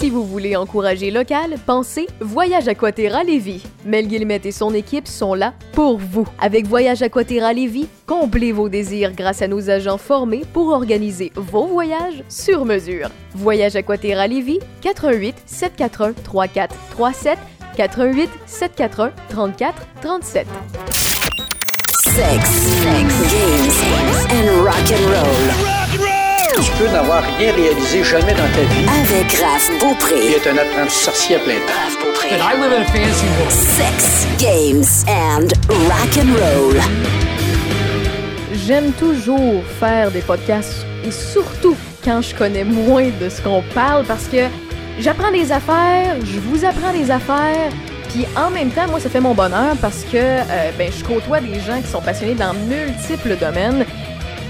Si vous voulez encourager local, pensez Voyage Aquaterra Lévis. Mel Guillemette et son équipe sont là pour vous. Avec Voyage Aquaterra Lévis, comblez vos désirs grâce à nos agents formés pour organiser vos voyages sur mesure. Voyage Aquaterra Lévis, 88 741 3437 88 741 34 37. Sex, sex, games and rock and roll. Tu peux n'avoir rien réalisé jamais dans ta vie. Avec Raph Beaupré. être un apprenti sorcier à plein temps. Raph Beaupré. I live in a fancy world. Sex, games and rock and roll. J'aime toujours faire des podcasts et surtout quand je connais moins de ce qu'on parle parce que j'apprends des affaires, je vous apprends des affaires, puis en même temps, moi, ça fait mon bonheur parce que euh, ben, je côtoie des gens qui sont passionnés dans multiples domaines.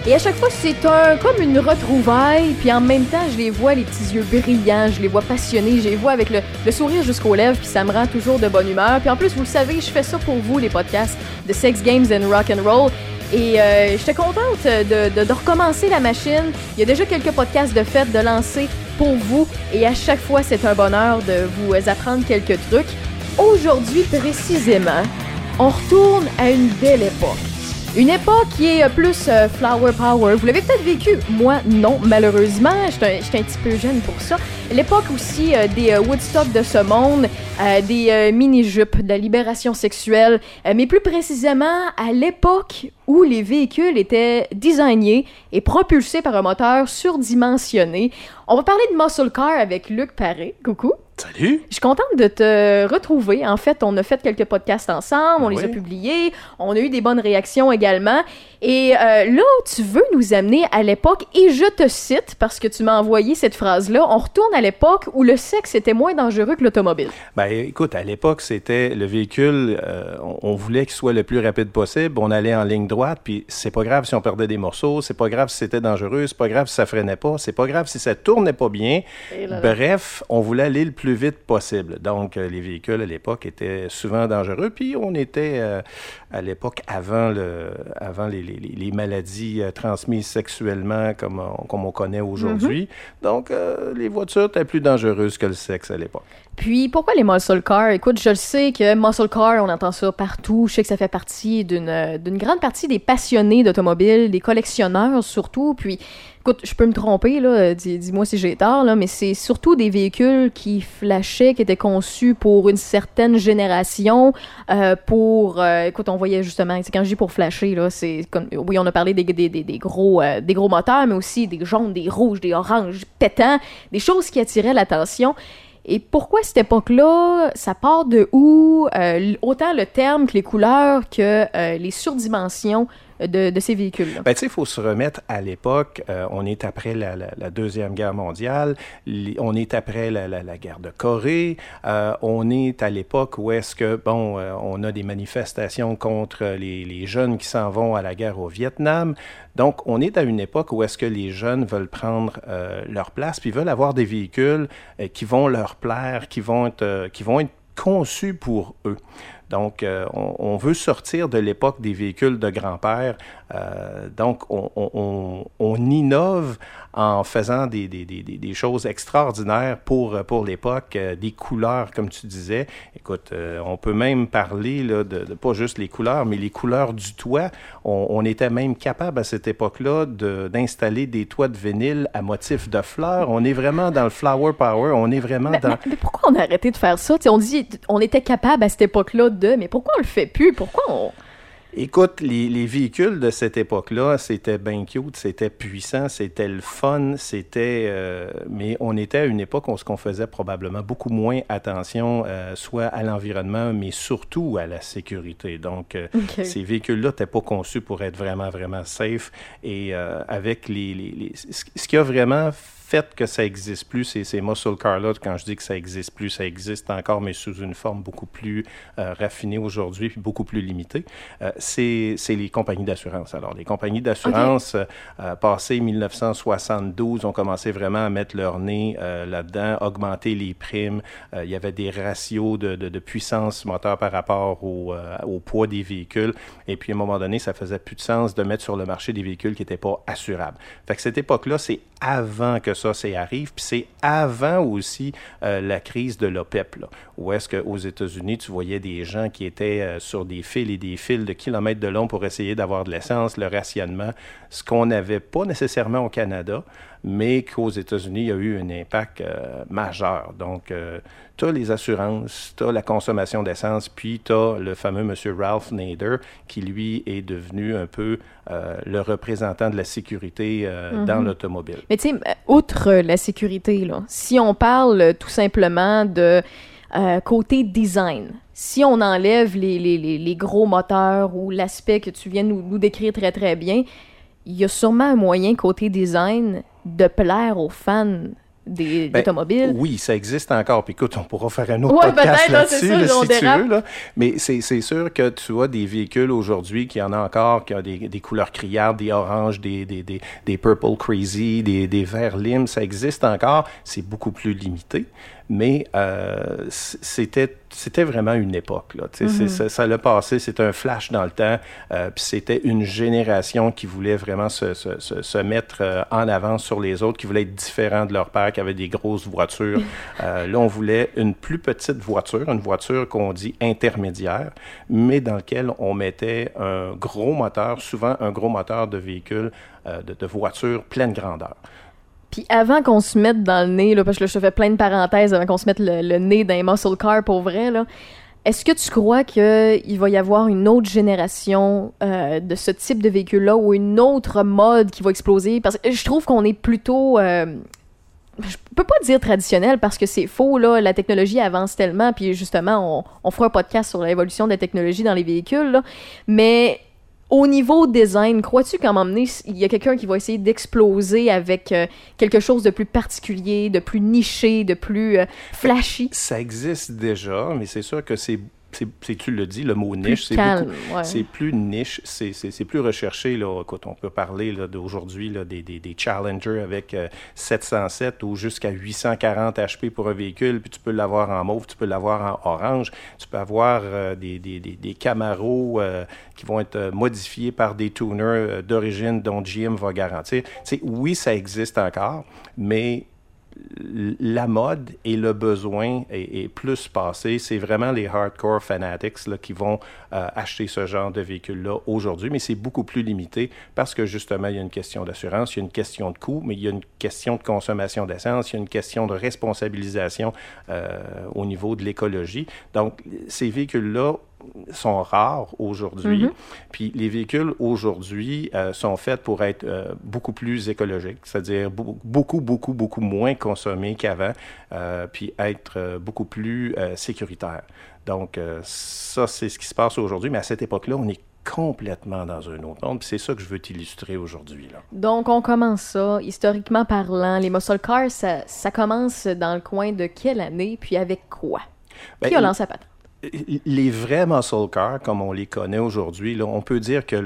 Et à chaque fois, c'est un comme une retrouvaille, puis en même temps, je les vois les petits yeux brillants, je les vois passionnés, je les vois avec le, sourire jusqu'aux lèvres, puis ça me rend toujours de bonne humeur. Puis en plus, vous le savez, je fais ça pour vous, les podcasts de Sex Games and Rock and Roll. Et euh, j'étais contente de, de- de recommencer la machine. Il y a déjà quelques podcasts de fête de lancer pour vous. Et à chaque fois, c'est un bonheur de vous apprendre quelques trucs. Aujourd'hui, précisément, on retourne à une belle époque. Une époque qui est euh, plus euh, flower power. Vous l'avez peut-être vécu. Moi, non, malheureusement. J'étais un, petit peu jeune pour ça. L'époque aussi euh, des Woodstock de ce monde, des mini-jupes, de la libération sexuelle, mais plus précisément à l'époque où les véhicules étaient designés et propulsés par un moteur surdimensionné. On va parler de muscle car avec Luc Paré. Coucou. Salut! Je suis contente de te retrouver. En fait, on a fait quelques podcasts ensemble, on les a publiés, on a eu des bonnes réactions également. Et euh, là, tu veux nous amener à l'époque, et je te cite, parce que tu m'as envoyé cette phrase-là, on retourne à l'époque où le sexe était moins dangereux que l'automobile. Ben, écoute, à l'époque, c'était le véhicule, euh, on, voulait qu'il soit le plus rapide possible. On allait en ligne droite, puis c'est pas grave si on perdait des morceaux, c'est pas grave si c'était dangereux, c'est pas grave si ça freinait pas, c'est pas grave si ça tournait pas bien. Et là là. Bref, on voulait aller le plus vite possible. Donc, euh, les véhicules à l'époque étaient souvent dangereux, puis on était euh, à l'époque avant, le, avant les, les- maladies euh, transmises sexuellement comme on, comme on connaît aujourd'hui. Donc, euh, les voitures étaient plus dangereuses que le sexe à l'époque. Puis pourquoi les muscle cars? Écoute, je le sais que muscle car, on entend ça partout. Je sais que ça fait partie d'une euh, grande partie des passionnés d'automobile, des collectionneurs surtout. Puis, écoute, je peux me tromper, là, dis- dis-moi si j'ai tort, là, mais c'est surtout des véhicules qui flashaient, qui étaient conçus pour une certaine génération, euh, pour... euh, écoute, on voyait justement, quand je dis pour flasher, là, c'est. Oui, on a parlé des, gros, euh, des gros moteurs, mais aussi des jaunes, des rouges, des oranges, pétants, des choses qui attiraient l'attention. Et pourquoi cette époque-là, ça part de où? Euh, autant le terme que les couleurs que euh, les surdimensions de, ces véhicules-là. Ben, tu sais, il faut se remettre à l'époque. euh, on est après la, Deuxième Guerre mondiale. on est après la, guerre de Corée. euh, on est à l'époque où est-ce que, bon, euh, on a des manifestations contre les, les jeunes qui s'en vont à la guerre au Vietnam. Donc, on est à une époque où est-ce que les jeunes veulent prendre leur place, puis veulent avoir des véhicules qui vont leur plaire, qui vont être, qui vont être conçus pour eux. Donc, euh, on, veut sortir de l'époque des véhicules de grand-père. Euh, donc, on, on- on- on innove en faisant des, des- des- des- choses extraordinaires pour, euh, pour l'époque, euh, des couleurs, comme tu disais. Écoute, euh, on peut même parler là, de, de pas juste les couleurs, mais les couleurs du toit. On, on était même capable à cette époque-là de- d'installer des toits de vinyle à motif de fleurs. On est vraiment dans le flower power. On est vraiment Mais, dans... mais- mais pourquoi on a arrêté de faire ça? T'sais, on dit on était capable à cette époque-là de, mais pourquoi on le fait plus? Pourquoi on... Écoute, les, les véhicules de cette époque-là, c'était bien cute, c'était puissant, c'était le fun, c'était... euh, mais on était à une époque où on faisait probablement beaucoup moins attention, euh, soit à l'environnement, mais surtout à la sécurité. Donc, euh, ces véhicules-là n'étaient pas conçus pour être vraiment, vraiment safe. Et euh, avec les... les- les- ce ce qui a vraiment fait que ça existe plus, c'est ces muscle cars-là, quand je dis que ça existe plus, ça existe encore, mais sous une forme beaucoup plus euh, raffinée aujourd'hui, puis beaucoup plus limitée. Euh, c'est les compagnies d'assurance. Alors, les compagnies d'assurance, euh, euh, passé 1972, ont commencé vraiment à mettre leur nez là-dedans, augmenter les primes. Il y avait des ratios de, de- de puissance moteur par rapport au, au poids des véhicules. Et puis, à un moment donné, ça faisait plus de sens de mettre sur le marché des véhicules qui n'étaient pas assurables. Fait que cette époque-là, c'est avant que ça, c'est arrive. Puis c'est avant aussi euh, la crise de l'OPEP, là, où est-ce qu'aux États-Unis, tu voyais des gens qui étaient euh, sur des fils et des fils de kilomètres de long pour essayer d'avoir de l'essence, le rationnement, ce qu'on n'avait pas nécessairement au Canada, mais qu'aux États-Unis, il y a eu un impact euh, majeur. Donc, tu as les assurances, tu as la consommation d'essence, puis tu as le fameux monsieur Ralph Nader, qui lui est devenu un peu le représentant de la sécurité dans Mhm. l'automobile. Mais tu sais, euh, outre la sécurité, là, si on parle euh, tout simplement de euh, côté design, si on enlève les, les- les- les gros moteurs ou l'aspect que tu viens de nous, nous décrire très très bien, il y a sûrement un moyen côté design de plaire aux fans des Ben, automobiles. Oui, ça existe encore. Puis écoute, on pourra faire un autre Ouais, podcast c'est là-dessus, là, si tu veux. Là. Mais c'est sûr que tu as des véhicules aujourd'hui qui en a encore, qui ont des, des couleurs criardes, des oranges, des, des, des, des purple crazy, des, des verts limes. Ça existe encore. C'est beaucoup plus limité. Mais euh, c'était c'était vraiment une époque. Là. C'est- ça ça l'a passé, c'était un flash dans le temps. euh, Puis c'était une génération qui voulait vraiment se, se, se, se mettre euh, en avant sur les autres, qui voulait être différent de leur père, qui avait des grosses voitures. Euh, là, on voulait une plus petite voiture, une voiture qu'on dit intermédiaire, mais dans laquelle on mettait un gros moteur, souvent un gros moteur de véhicule, de, de voiture pleine grandeur. Puis avant qu'on se mette dans le nez, là, parce que là, je fais plein de parenthèses avant qu'on se mette le, nez dans muscle car pour vrai, là, est-ce que tu crois qu'il va y avoir une autre génération euh, de ce type de véhicule-là ou une autre mode qui va exploser? Parce que je trouve qu'on est plutôt... euh, je peux pas dire traditionnel parce que c'est faux, là. La technologie avance tellement, puis justement, on, on fera un podcast sur l'évolution de la technologie dans les véhicules, là. Mais au niveau design, crois-tu qu'à un moment donné, il y a quelqu'un qui va essayer d'exploser avec euh, quelque chose de plus particulier, de plus niché, de plus euh, flashy? Ça existe déjà, mais c'est sûr que c'est, c'est, tu le dis, le mot niche, c'est ouais. plus niche, c'est, plus recherché. Là. Écoute, on peut parler d'aujourd'hui des, des, des Challenger avec euh, 707 ou jusqu'à 840 HP pour un véhicule, puis tu peux l'avoir en mauve, tu peux l'avoir en orange, tu peux avoir euh, des, des, des, des Camaro euh, qui vont être euh, modifiés par des tuners euh, d'origine dont GM va garantir. Tu sais, oui, ça existe encore, mais la mode et le besoin est, plus passé. C'est vraiment les hardcore fanatics qui vont euh, acheter ce genre de véhicule-là aujourd'hui, mais c'est beaucoup plus limité parce que justement, il y a une question d'assurance, il y a une question de coût, mais il y a une question de consommation d'essence, il y a une question de responsabilisation euh, au niveau de l'écologie. Donc, ces véhicules-là sont rares aujourd'hui. Mhm. Puis les véhicules aujourd'hui euh, sont faits pour être euh, beaucoup plus écologiques, c'est-à-dire beau- beaucoup, beaucoup, beaucoup moins consommés qu'avant, euh, puis être beaucoup plus sécuritaires. Donc ça, c'est ce qui se passe aujourd'hui, mais à cette époque-là, on est complètement dans un autre monde, puis c'est ça que je veux t'illustrer aujourd'hui. Donc, on commence ça, historiquement parlant. Les muscle cars, ça, ça commence dans le coin de quelle année, puis avec quoi? Qui Ben, a lancé la patte? Les vrais muscle cars, comme on les connaît aujourd'hui, on peut dire que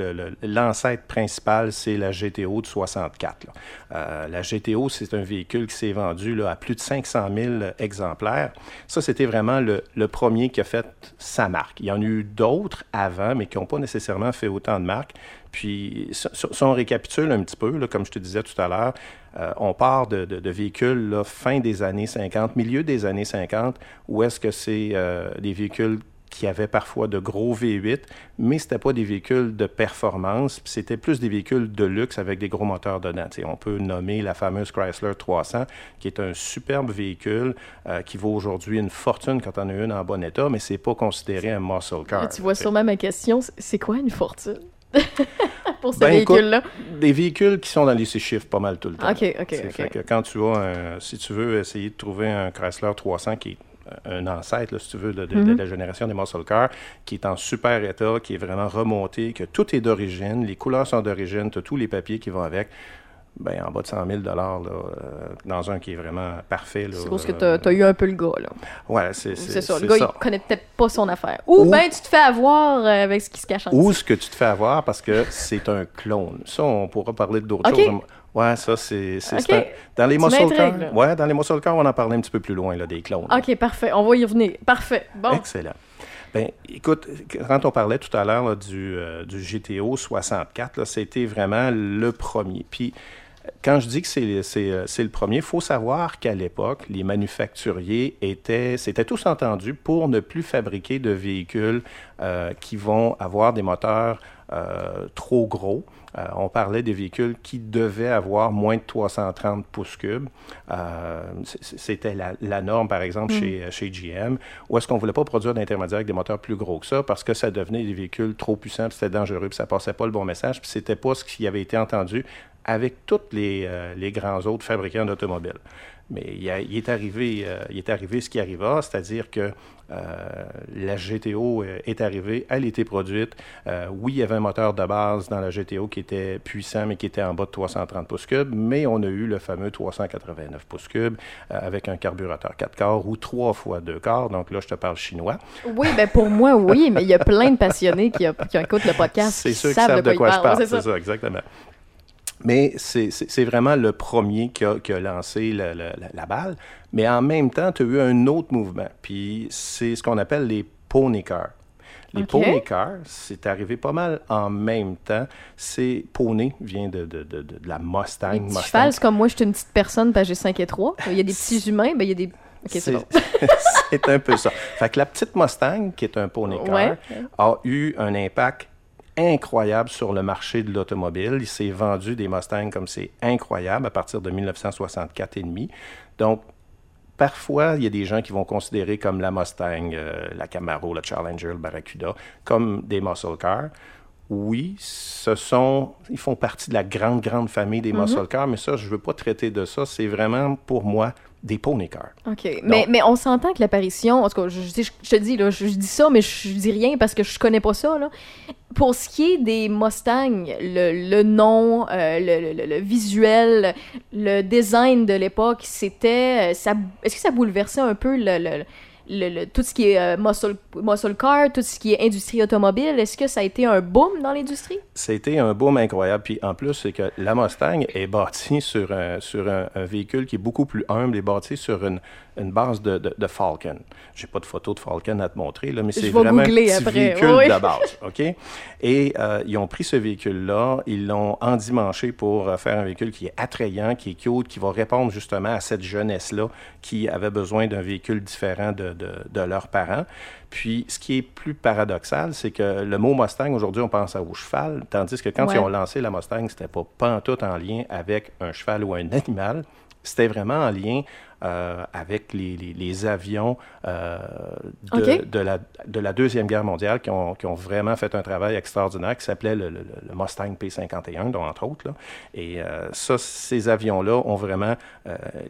l'ancêtre principal, c'est la GTO de 64. là. Euh, la GTO, c'est un véhicule qui s'est vendu là, à plus de 500 000 exemplaires. Ça, c'était vraiment le, le premier qui a fait sa marque. Il y en a eu d'autres avant, mais qui n'ont pas nécessairement fait autant de marques. Puis, si on récapitule un petit peu, comme je te disais tout à l'heure, euh, on part de, véhicules fin des années 50, milieu des années 50, où est-ce que c'est euh, des véhicules qui avaient parfois de gros V8, mais c'était pas des véhicules de performance, c'était plus des véhicules de luxe avec des gros moteurs dedans. On peut nommer la fameuse Chrysler 300, qui est un superbe véhicule euh, qui vaut aujourd'hui une fortune quand on a une en bon état, mais c'est pas considéré un muscle car. tu vois sûrement ma question. C'est quoi une fortune? Pour ce Ben, véhicule-là. Des véhicules qui sont dans les six chiffres pas mal tout le temps. Ok, ok, ok. fait que quand tu as, un- si tu veux essayer de trouver un Chrysler 300 qui est un ancêtre, là, si tu veux, de, de- de Mhm. la génération des muscle cars, qui est en super état, qui est vraiment remonté, que tout est d'origine, les couleurs sont d'origine, tu as tous les papiers qui vont avec, ben, en bas de 100 000 là, euh, dans un qui est vraiment parfait. C'est parce que euh, t'as as eu un peu le gars, là. Ouais, c'est C'est ça. Le gars, ça. il connaît peut-être pas son affaire. Ou Ou- ben, tu te fais avoir euh, avec ce qui se cache en Ou ce que tu te fais avoir parce que c'est un clone. Ça, on pourra parler d'autres choses. Ouais, ça, c'est. Dans les Tu muscle cars. Ouais, dans les muscle cars, on en parlait un petit peu plus loin, là, des clones. Ok, parfait. On va y revenir. Parfait. Bon. Excellent. Ben, écoute, quand on parlait tout à l'heure du, euh, du GTO 64, là, c'était vraiment le premier. Puis, Quand je dis que c'est euh, le premier, il faut savoir qu'à l'époque, les manufacturiers étaient, s'étaient tous entendus pour ne plus fabriquer de véhicules euh, qui vont avoir des moteurs euh, trop gros. Euh, on parlait des véhicules qui devaient avoir moins de 330 pouces cubes. Euh, C'était la, la norme, par exemple, chez, chez GM, où est-ce qu'on ne voulait pas produire d'intermédiaires avec des moteurs plus gros que ça parce que ça devenait des véhicules trop puissants, puis c'était dangereux, puis ça passait pas le bon message, puis c'était pas ce qui avait été entendu avec tous les, euh, les grands autres fabricants d'automobiles. Mais il, a- il est arrivé, euh, il est arrivé ce qui arriva, c'est-à-dire que euh, la GTO est arrivée, elle était produite. Euh, oui, il y avait un moteur de base dans la GTO qui était puissant, mais qui était en bas de 330 pouces cubes, mais on a eu le fameux 389 pouces cubes avec un carburateur 4 quarts ou 3 fois 2 quarts. Donc là, je te parle chinois. Oui, ben pour moi, oui, mais il y a plein de passionnés qui, qui écoutent le podcast C'est ceux qui savent de quoi je parle. c'est C'est ça. ça, exactement. Mais c'est- vraiment le premier qui a, qui a lancé le- la, la balle. Mais en même temps, tu as eu un autre mouvement. Puis c'est ce qu'on appelle les pony cars. Les OK. pony cars, c'est arrivé pas mal en même temps. C'est pony vient de, de, de, de la Mustang. Les Mustang. comme moi, je suis une petite personne, parce que j'ai 5 et 3. Il y a des petits humains, ben il y a des... Ok, c'est bon. c'est un peu ça. Fait que la petite Mustang, qui est un pony car, Ouais. a eu un impact incroyable sur le marché de l'automobile. Il s'est vendu des Mustangs comme c'est incroyable à partir de 1964 et demi. Donc, parfois, il y a des gens qui vont considérer comme la Mustang, euh, la Camaro, la Challenger, le Barracuda, comme des muscle cars. Oui, ce sont, ils font partie de la grande, grande famille des muscle cars, mais ça, je ne veux pas traiter de ça. C'est vraiment, pour moi, des pony cars. OK. Mais, mais on s'entend que l'apparition, en tout cas, je, je, je te dis, là, je, je dis ça, mais je, dis rien parce que je connais pas ça. Là. Pour ce qui est des Mustangs, le, le nom, euh, le, le- le visuel, le design de l'époque, c'était. euh, Est-ce que ça bouleversait un peu le, le- tout ce qui est euh, muscle, car, tout ce qui est industrie automobile? Est-ce que ça a été un boom dans l'industrie? C'était un boom incroyable. Puis en plus, c'est que la Mustang est bâtie sur un, sur un, un véhicule qui est beaucoup plus humble et bâti sur une, une base de, de, de Falcon. J'ai pas de photo de Falcon à te montrer, là, mais c'est vraiment un petit après. véhicule Oui. de base. OK? Et euh, ils ont pris ce véhicule-là, ils l'ont endimanché pour euh, faire un véhicule qui est attrayant, qui est cute, qui va répondre justement à cette jeunesse-là qui avait besoin d'un véhicule différent de, de, leurs parents. Puis, ce qui est plus paradoxal, c'est que le mot Mustang, aujourd'hui, on pense à au cheval, tandis que quand Ouais. ils ont lancé la Mustang, c'était pas pantoute en lien avec un cheval ou un animal. C'était vraiment en lien euh, avec les, les- les avions euh, de, la, de la Deuxième Guerre mondiale qui ont, qui ont vraiment fait un travail extraordinaire qui s'appelait le, le- le Mustang P-51, dont entre autres. là. Et euh, ça, ces avions-là ont vraiment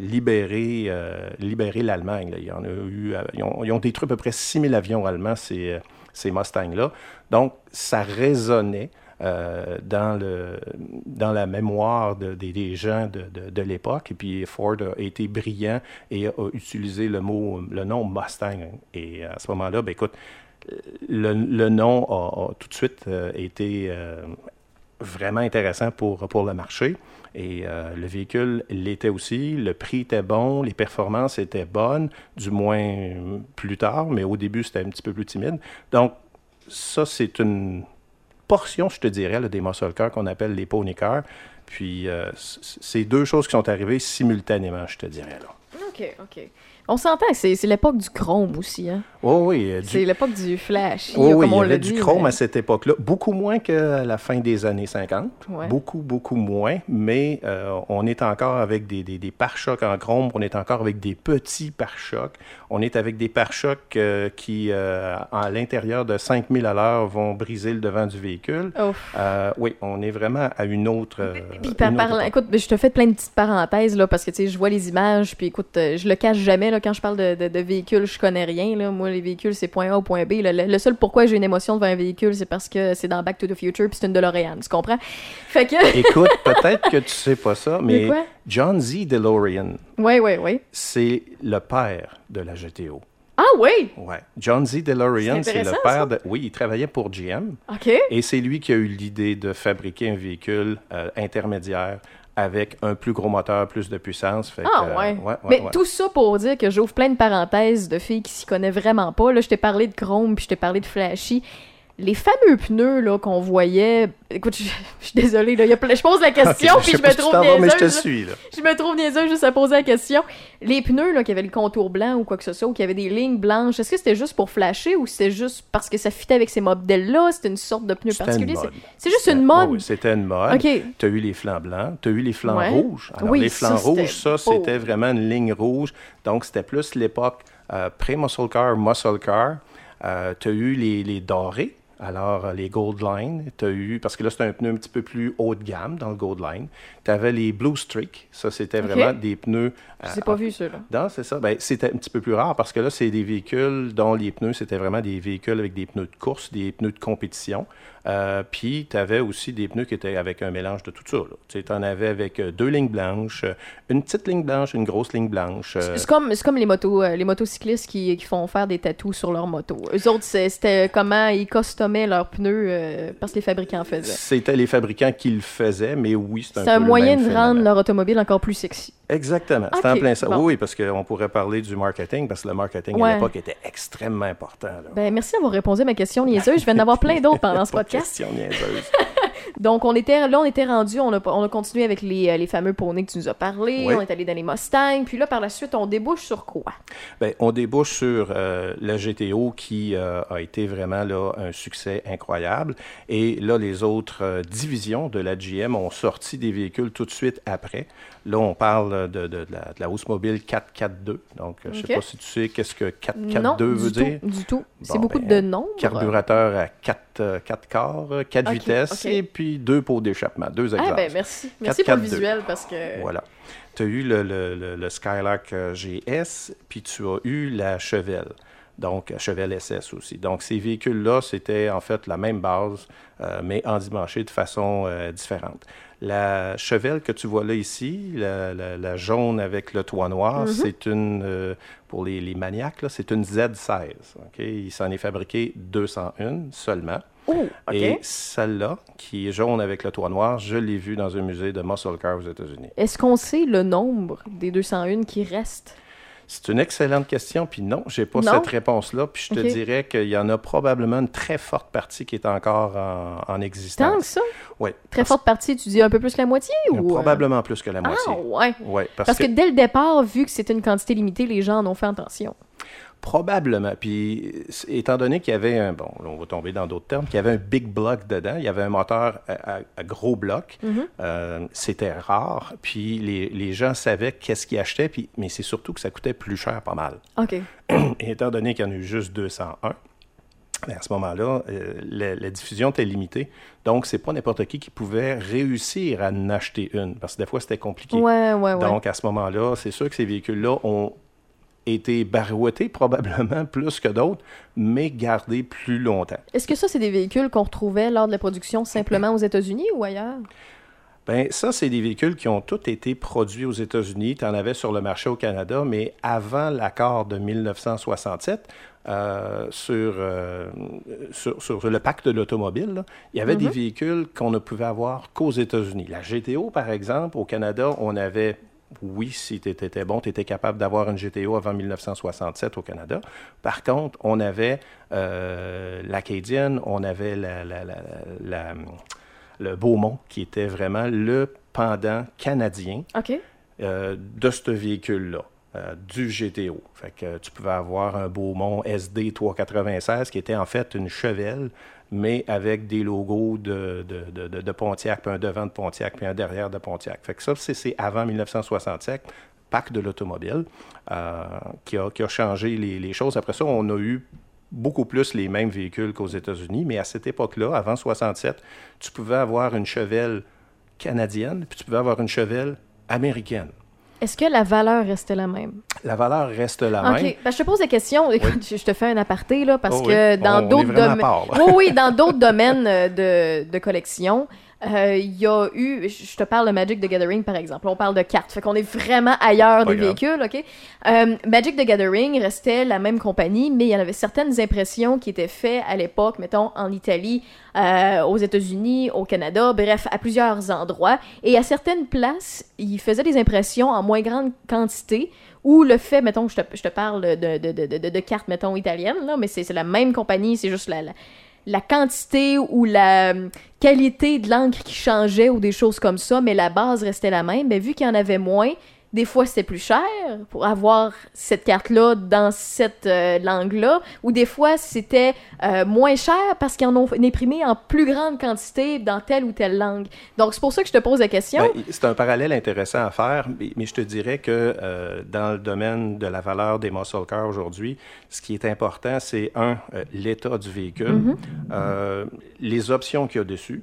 libéré, libéré l'Allemagne. Il y en a eu, ils, ont, ils ont détruit à peu près 6000 avions allemands, ces, ces Mustangs-là. Donc, ça résonnait euh, dans, le, dans la mémoire de- des, gens de, de- l'époque. Et puis Ford a été brillant et a utilisé le mot, le nom Mustang. Et à ce moment-là, ben écoute, le, le nom a, tout de suite euh, été euh, vraiment intéressant pour, pour le marché. Et le véhicule l'était aussi. Le prix était bon, les performances étaient bonnes, du moins plus tard, mais au début, c'était un petit peu plus timide. Donc, ça, c'est une portion, je te dirais, là, des muscle cars qu'on appelle les pony cars. Puis, euh, c'est deux choses qui sont arrivées simultanément, je te dirais. Là. OK, OK. On s'entend que c'est l'époque du chrome aussi, hein? Oh oui, euh, du- C'est l'époque du flash. Oh oui, comme il y on avait du dit, chrome mais- à cette époque-là. Beaucoup moins qu'à la fin des années 50. Ouais. Beaucoup, beaucoup moins. Mais euh, on est encore avec des, des, des pare-chocs en chrome. On est encore avec des petits pare-chocs. On est avec des pare-chocs euh, qui, euh, à l'intérieur de 5000 à l'heure, vont briser le devant du véhicule. Euh, oui, on est vraiment à une autre. euh, Puis par, une autre par- écoute, je te fais plein de petites parenthèses là parce que tu sais, je vois les images puis écoute, je le cache jamais là quand je parle de, de, de véhicules, je connais rien là. Moi les véhicules c'est point A au point B. Le, le- le seul pourquoi j'ai une émotion devant un véhicule, c'est parce que c'est dans Back to the Future puis c'est une DeLorean, tu comprends? Fait que Écoute, peut-être que tu sais pas ça, mais? John Z. DeLorean, Ouais, ouais, ouais. c'est le père de la GTO. Ah oui. Ouais. John Z. DeLorean, C'est le père de. Oui, il travaillait pour GM. OK. Et c'est lui qui a eu l'idée de fabriquer un véhicule euh, intermédiaire avec un plus gros moteur, plus de puissance. Fait Ah que, euh, ouais. ouais, Mais ouais. tout ça pour dire que j'ouvre plein de parenthèses de filles qui s'y connaissent vraiment pas. Là, je t'ai parlé de Chrome puis je t'ai parlé de Flashy. Les fameux pneus là qu'on voyait. Écoute, je, je suis désolée, là, y a plein- je pose la question puis je me trouve vas, mais je te niaiseuse, là. suis, là. Je me trouve niaiseuse juste à poser la question. Les pneus là, qui avaient le contour blanc ou quoi que ce soit, ou qui avaient des lignes blanches, est-ce que c'était juste pour flasher ou c'était juste parce que ça fitait avec ces modèles-là? C'était une sorte de pneu particulier? C'est- juste une mode? oui, c'était une mode. Ok. Tu as eu les flancs blancs, tu as eu les flancs Ouais. rouges. Alors, Oui, les flancs rouges, ça, c'était vraiment une ligne rouge. Donc, c'était plus l'époque euh, pré-muscle car, muscle car. tu as eu les, les dorés. Alors, euh, les Gold Line, eu, parce que là, c'était un pneu un petit peu plus haut de gamme dans le Gold Line. Tu avais les Blue Streak. Ça, c'était vraiment des pneus. Je euh, n'ai pas en- vu ceux-là. non, c'est ça. Ben, c'était un petit peu plus rare parce que là, c'est des véhicules dont les pneus, c'était vraiment des véhicules avec des pneus de course, des pneus de compétition. Euh, puis, tu avais aussi des pneus qui étaient avec un mélange de tout ça. Tu en avais avec euh, deux lignes blanches, euh, une petite ligne blanche, une grosse ligne blanche. euh, C'est comme, les, motos, euh, les motocyclistes qui, qui font faire des tatous sur leur moto. Eux autres, c'était comment ils customaient leurs pneus euh, parce que les fabricants faisaient. C'était les fabricants qui le faisaient, mais oui, c'est un peu moyen de rendre phénomène. leur automobile encore plus sexy. Exactement. Ok, C'était en plein ça. bon. Oui, parce qu'on pourrait parler du marketing, parce que le marketing Ouais. à l'époque était extrêmement important. là. Ben, merci d'avoir répondu à ma question niaiseuse. Je vais en avoir plein d'autres pendant ce podcast. question niaiseuse. Donc, on était, là, on était rendu, on a, on a continué avec les, euh, les fameux poneys que tu nous as parlé. Oui. On est allé dans les Mustangs. Puis là, par la suite, on débouche sur quoi? Ben, on débouche sur euh, la GTO qui euh, a été vraiment là, un succès incroyable. Et là, les autres euh, divisions de la GM ont sorti des véhicules tout de suite après. Là, on parle de, de- de la, de la Oldsmobile 442. Donc, je ne sais pas si tu sais qu'est-ce que non, 442 veut du dire. tout, du tout. C'est Bon, beaucoup ben, de noms. Carburateur à 4, 4 quarts, 4 Ok, vitesses et puis deux pots d'échappement, deux Ah, exhausts. ben, merci. Merci pour le 442. visuel parce que. Voilà. Tu as eu le, le- le- le Skylark euh, GS, puis tu as eu la Chevelle. Donc, euh, Chevelle SS aussi. Donc, ces véhicules-là, c'était en fait la même base, euh, mais endimanchés de façon euh, différente. La Chevelle que tu vois là ici, la, la- la jaune avec le toit noir, Mm-hmm. c'est une, euh, pour les, les maniaques, c'est une Z16. ok? Il s'en est fabriqué 201 seulement. Et celle-là, qui est jaune avec le toit noir, je l'ai vue dans un musée de muscle car aux États-Unis. Est-ce qu'on sait le nombre des 201 qui restent? C'est une excellente question, puis non, j'ai pas Non? cette réponse-là, puis je te dirais qu'il y en a probablement une très forte partie qui est encore en, en Tant que existence. ça? Oui. Très forte partie, tu dis un peu plus que la moitié? ou... euh? Probablement plus que la Ah, moitié. ouais. Ouais, parce, Parce que... que, dès le départ, vu que c'était une quantité limitée, les gens en ont fait attention. Probablement, puis c- étant donné qu'il y avait un, bon, on va tomber dans d'autres termes, qu'il y avait un big block dedans, il y avait un moteur à, à- à gros bloc, Mm-hmm. euh, c'était rare, puis les, les gens savaient qu'est-ce qu'ils achetaient, puis, mais c'est surtout que ça coûtait plus cher pas mal. OK. Et étant donné qu'il y en a eu juste 201, ben, à ce moment-là, euh, la, la diffusion était limitée. Donc, c'est pas n'importe qui qui pouvait réussir à en acheter une, parce que des fois, c'était compliqué. Ouais, ouais, ouais. Donc, à ce moment-là, c'est sûr que ces véhicules-là ont été barouettés probablement plus que d'autres, mais gardés plus longtemps. Est-ce que ça, c'est des véhicules qu'on retrouvait lors de la production simplement aux États-Unis ou ailleurs? Ben, ça, c'est des véhicules qui ont tous été produits aux États-Unis. Tu en avais sur le marché au Canada, mais avant l'accord de 1967, euh, sur, euh, sur, sur le pacte de l'automobile, il y avait des véhicules qu'on ne pouvait avoir qu'aux États-Unis. La GTO, par exemple, au Canada, on avait oui, si tu étais bon, tu étais capable d'avoir une GTO avant 1967 au Canada. Par contre, on avait euh, l'Acadienne, on avait la, la- la- la- le Beaumont, qui était vraiment le pendant canadien euh, de ce véhicule-là, euh, du GTO. Fait que tu pouvais avoir un Beaumont SD 396 qui était en fait une chevelle, mais avec des logos de, Pontiac, puis un devant de Pontiac, puis un derrière de Pontiac. Fait que ça, c'est- avant 1967, pacte de l'automobile, euh, qui, a, changé les, les choses. Après ça, on a eu beaucoup plus les mêmes véhicules qu'aux États-Unis, mais à cette époque-là, avant 67, tu pouvais avoir une chevelle canadienne, puis tu pouvais avoir une chevelle américaine. Est-ce que la valeur restait la même? La valeur reste la même. Ben, je te pose la question. Je te fais un aparté, là, parce Oh que oui. dans d'autres domaines. oui, oui, dans d'autres domaines euh, de, de collection, euh, il y a eu. Je te parle de Magic the Gathering, par exemple. On parle de cartes. Fait qu'on est vraiment ailleurs Pas des grave. véhicules, OK? Euh, Magic the Gathering restait la même compagnie, mais il y en avait certaines impressions qui étaient faites à l'époque, mettons, en Italie, euh, aux États-Unis, au Canada, bref, à plusieurs endroits. Et à certaines places, ils faisaient des impressions en moins grande quantité, ou le fait, mettons, je te, je te parle de, de, de, de, de cartes, mettons, italiennes, là, mais c'est c'est la même compagnie, c'est juste la, la, la quantité ou la euh, qualité de l'encre qui changeait ou des choses comme ça, mais la base restait la même, mais vu qu'il y en avait moins, des fois c'était plus cher pour avoir cette carte-là dans cette euh, langue-là, ou des fois c'était euh, moins cher parce qu'ils en ont imprimé en plus grande quantité dans telle ou telle langue. Donc c'est pour ça que je te pose la question. Ben, c'est un parallèle intéressant à faire, mais, mais je te dirais que euh, dans le domaine de la valeur des muscle cars aujourd'hui, ce qui est important, c'est un, l'état du véhicule, Mhm. euh, les options qu'il y a dessus,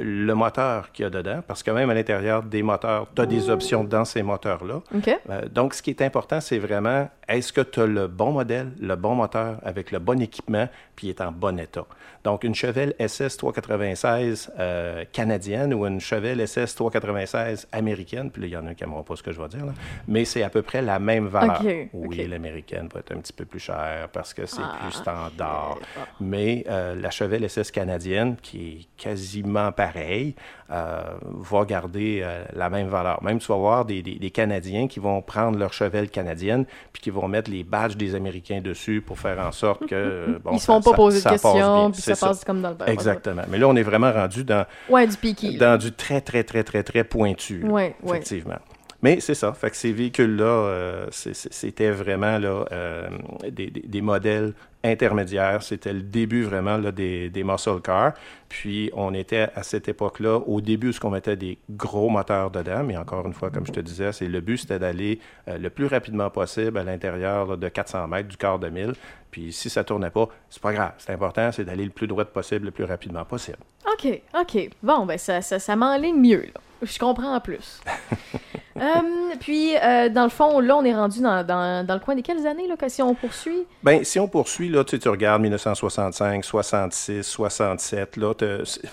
le moteur qu'il y a dedans, parce que même à l'intérieur des moteurs, tu as des options dans ces moteurs-là. Euh, donc, ce qui est important, c'est vraiment, est-ce que tu as le bon modèle, le bon moteur, avec le bon équipement, puis il est en bon état? Donc, une Chevelle SS 396 euh, canadienne ou une Chevelle SS 396 américaine, puis là, il y en a qui n'aimeront pas ce que je vais dire, là, mais c'est à peu près la même valeur. Ok, Oui, l'américaine va être un petit peu plus chère parce que c'est Ah, plus standard. ok, bon. Mais euh, la Chevelle SS canadienne, qui est quasiment pareille, euh, va garder la même valeur. Même tu vas voir des, des- des Canadiens qui vont prendre leur Chevelle canadienne puis qui vont mettre les badges des Américains dessus pour faire en sorte que... bon, Ils se ça- font pas poser de questions, puis Ça passe comme dans le beurre. Exactement. Mais là, on est vraiment rendu dans, Ouais, du piqué. là. dans du très, très, très, très, très pointu. ouais. Effectivement. Mais c'est ça. Fait que ces véhicules-là, euh, c'était vraiment là, euh, des, des- des modèles intermédiaires. C'était le début vraiment là, des, des muscle cars. Puis on était à cette époque-là, au début, ce qu'on mettait des gros moteurs dedans. Mais encore une fois, comme je te disais, c'est le but, c'était d'aller euh, le plus rapidement possible à l'intérieur de 400 mètres, du quart de mille. Puis si ça tournait pas, c'est pas grave. C'est important, c'est d'aller le plus droit possible, le plus rapidement possible. OK, OK. Bon, ben ça, ça, ça m'enligne mieux, là. Je comprends en plus. Hum, puis, euh, dans le fond, là, on est rendu dans, dans, le coin des quelles années, là, si on poursuit? Ben, si on poursuit, là, tu tu regardes 1965, 66, 67, là,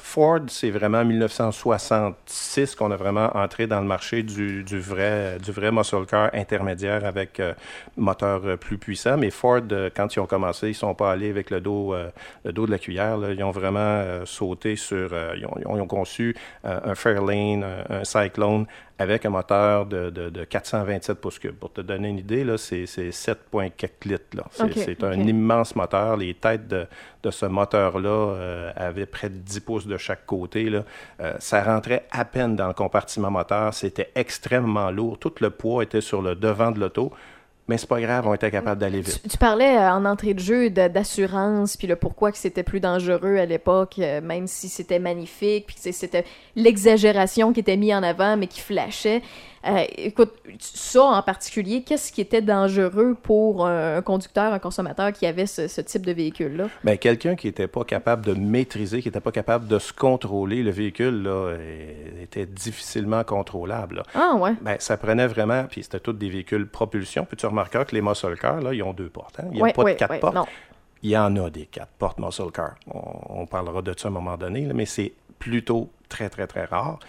Ford, c'est vraiment 1966 qu'on a vraiment entré dans le marché du, du vrai, du vrai muscle car intermédiaire avec euh, moteur euh, plus puissant. Mais Ford, euh, quand ils ont commencé, ils sont pas allés avec le dos, euh, le dos de la cuillère. là. Ils ont vraiment euh, sauté sur, euh, ils, ont, conçu euh, un Fairlane, un Cyclone avec un moteur de, de- de 427 pouces cubes. Pour te donner une idée, là, c'est c'est 7,4 litres. C'est un immense moteur. Les têtes de, de ce moteur-là euh, avaient près de 10 pouces de chaque côté. Là. Euh, ça rentrait à peine dans le compartiment moteur. C'était extrêmement lourd. Tout le poids était sur le devant de l'auto. Mais c'est pas grave, on était capable d'aller vite. Tu, tu parlais euh, en entrée de jeu d'assurance, puis le pourquoi que c'était plus dangereux à l'époque, euh, même si c'était magnifique, puis c'était l'exagération qui était mise en avant, mais qui flashait. Euh, écoute, ça en particulier, qu'est-ce qui était dangereux pour un, un conducteur, un consommateur qui avait ce, ce type de véhicule-là? Ben, quelqu'un qui n'était pas capable de maîtriser, qui n'était pas capable de se contrôler, le véhicule là, euh, était difficilement contrôlable. là. Ah ouais. Ben, ça prenait vraiment, puis c'était tous des véhicules propulsion. Puis tu remarqueras que les muscle cars, là, ils ont deux portes. hein? Il n'y a Ouais, pas ouais, de quatre ouais, portes. non. Il y en a des quatre portes muscle car. On, on parlera de ça à un moment donné, là, mais c'est plutôt très, très, très rare.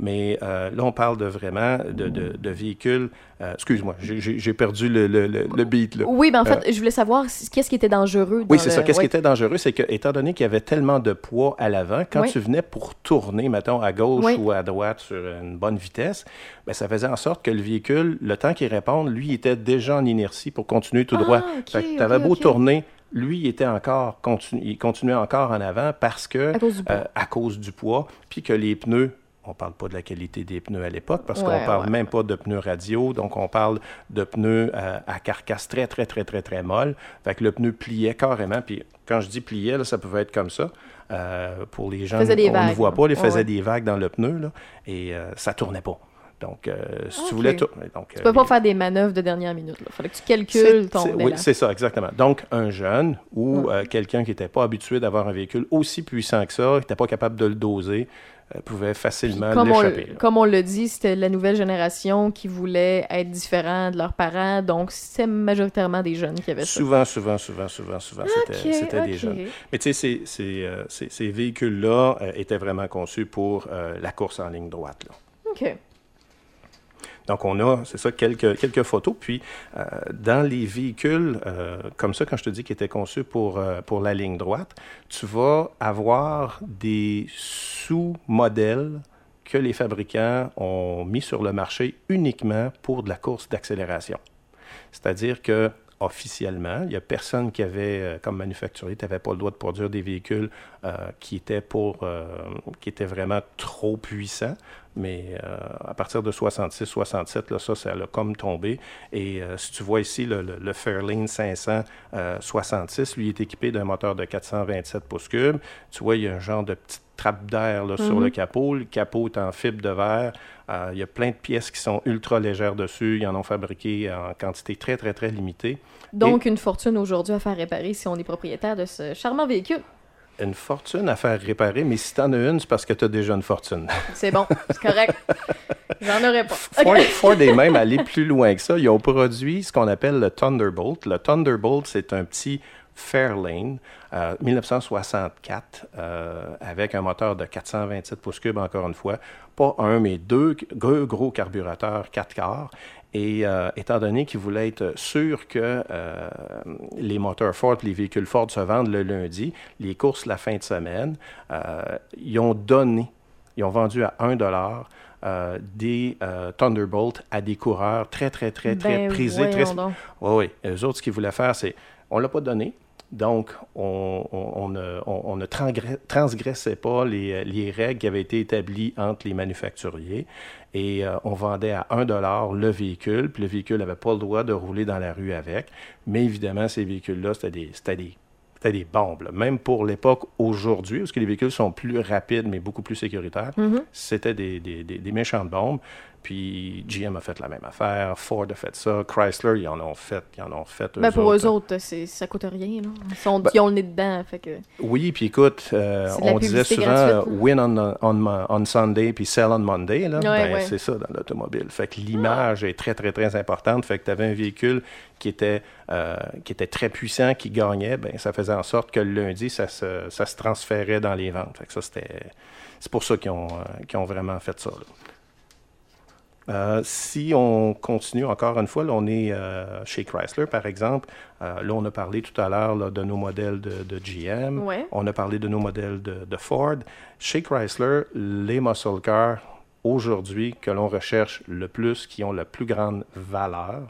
Mais euh, là, on parle de vraiment de, de- de véhicules. euh, Excuse-moi, j'ai- perdu le, le, le, beat. Là. Oui, ben en fait, je voulais savoir qu'est-ce qui était dangereux. Euh, Oui, c'est le- ça. Qu'est-ce ouais. qui était dangereux, c'est que, étant donné qu'il y avait tellement de poids à l'avant, quand Oui. tu venais pour tourner, mettons, à gauche Oui. ou à droite sur une bonne vitesse, ben, ça faisait en sorte que le véhicule, le temps qu'il réponde, lui, était déjà en inertie pour continuer tout Ah, droit. que t'avais ok, beau tourner, lui, il était encore, continu- il continuait encore en avant parce que, À cause du poids. euh, à cause du poids, puis que les pneus, on parle pas de la qualité des pneus à l'époque parce Ouais, qu'on parle ouais. même pas de pneus radio, donc on parle de pneus euh, à carcasse très, très, très, très, très molle. Fait que le pneu pliait carrément, puis quand je dis pliait, là, ça pouvait être comme ça. Euh, pour les gens, on ne voit pas, il faisait ouais. des vagues dans le pneu, là, et euh, ça tournait pas. Donc, euh, si tu voulais... tour- Donc, Tu peux pas faire des manœuvres de dernière minute. Il fallait que tu calcules ton c'est-. Oui, c'est ça, exactement. Donc, un jeune ou euh, quelqu'un qui n'était pas habitué d'avoir un véhicule aussi puissant que ça, qui n'était pas capable de le doser, euh, pouvait facilement l'échapper. comme on le dit, c'était la nouvelle génération qui voulait être différent de leurs parents, donc c'était majoritairement des jeunes qui avaient ça. Souvent, souvent, souvent, souvent, souvent, c'était des jeunes. Mais tu sais, ces, ces, euh, ces- ces véhicules-là euh, étaient vraiment conçus pour euh, la course en ligne droite. là. OK. Donc, on a, c'est ça, quelques, quelques photos. Puis, euh, dans les véhicules, euh, comme ça, quand je te dis qu'ils étaient conçus pour, euh, pour la ligne droite, tu vas avoir des sous-modèles que les fabricants ont mis sur le marché uniquement pour de la course d'accélération. C'est-à-dire que officiellement. Il n'y a personne qui avait, comme manufacturier, tu n'avais pas le droit de produire des véhicules qui, étaient pour, euh, qui étaient vraiment trop puissants. Mais à partir de 66-67, ça, ça a comme tombé. Et si tu vois ici, le, le, Fairlane 566, lui, est équipé d'un moteur de 427 pouces cubes. Tu vois, il y a un genre de petite trappe d'air sur Mhm. le capot. Le capot est en fibre de verre. Euh, il y a plein de pièces qui sont ultra légères dessus. Ils en ont fabriqué en quantité très, très, très limitée. Donc, une fortune aujourd'hui à faire réparer si on est propriétaire de ce charmant véhicule. Une fortune à faire réparer, mais si t'en as une, c'est parce que t'as déjà une fortune. C'est bon, c'est correct. J'en aurais pas. Ford. Ford est même allé plus loin que ça. Ils ont produit ce qu'on appelle le Thunderbolt. Le Thunderbolt, c'est un petit Fairlane, euh, 1964, euh, avec un moteur de 427 pouces cubes, encore une fois. Pas un, mais deux gros, gros carburateurs 4 quarts. Et euh, étant donné qu'ils voulaient être sûrs que euh, les moteurs Ford les véhicules Ford se vendent le lundi, les courses la fin de semaine, euh, ils ont donné, ils ont vendu à 1 dollar euh, des euh, Thunderbolt à des coureurs très, très, très, très Ben, prisés. Très... Oui, oui. Eux autres, ce qu'ils voulaient faire, c'est on l'a pas donné. Donc, on, on, on ne, on- transgressait pas les, les règles qui avaient été établies entre les manufacturiers. Et euh, on vendait à 1 le véhicule, puis le véhicule n'avait pas le droit de rouler dans la rue avec. Mais évidemment, ces véhicules-là, c'était des, c'était des, c'était des bombes. là. Même pour l'époque aujourd'hui, parce que les véhicules sont plus rapides, mais beaucoup plus sécuritaires, Mhm. c'était des, des, des, des méchantes bombes. Puis GM a fait la même affaire, Ford a fait ça, Chrysler, ils en ont fait, ils en ont fait. Ben, pour eux autres. c'est, ça coûte rien. Là. Ils, sont, Ben- ils ont le nez dedans. Fait que... Oui, puis écoute, euh, on disait souvent win on, on, on Sunday puis sell on Monday. Là. Ouais, Ben, ouais. C'est ça dans l'automobile. Fait que l'image est très, très, très importante. Fait que tu avais un véhicule qui était, euh, qui était très puissant, qui gagnait. Ben, ça faisait en sorte que le lundi, ça se, ça se transférait dans les ventes. Fait que ça, c'était... C'est pour ça qu'ils ont, euh, qu'ils ont vraiment fait ça. là. Euh, si on continue encore une fois, là, on est euh, chez Chrysler, par exemple. Euh, là, on a parlé tout à l'heure de nos modèles de, de GM. Ouais. On a parlé de nos modèles de, de Ford. Chez Chrysler, les muscle cars, aujourd'hui, que l'on recherche le plus, qui ont la plus grande valeur,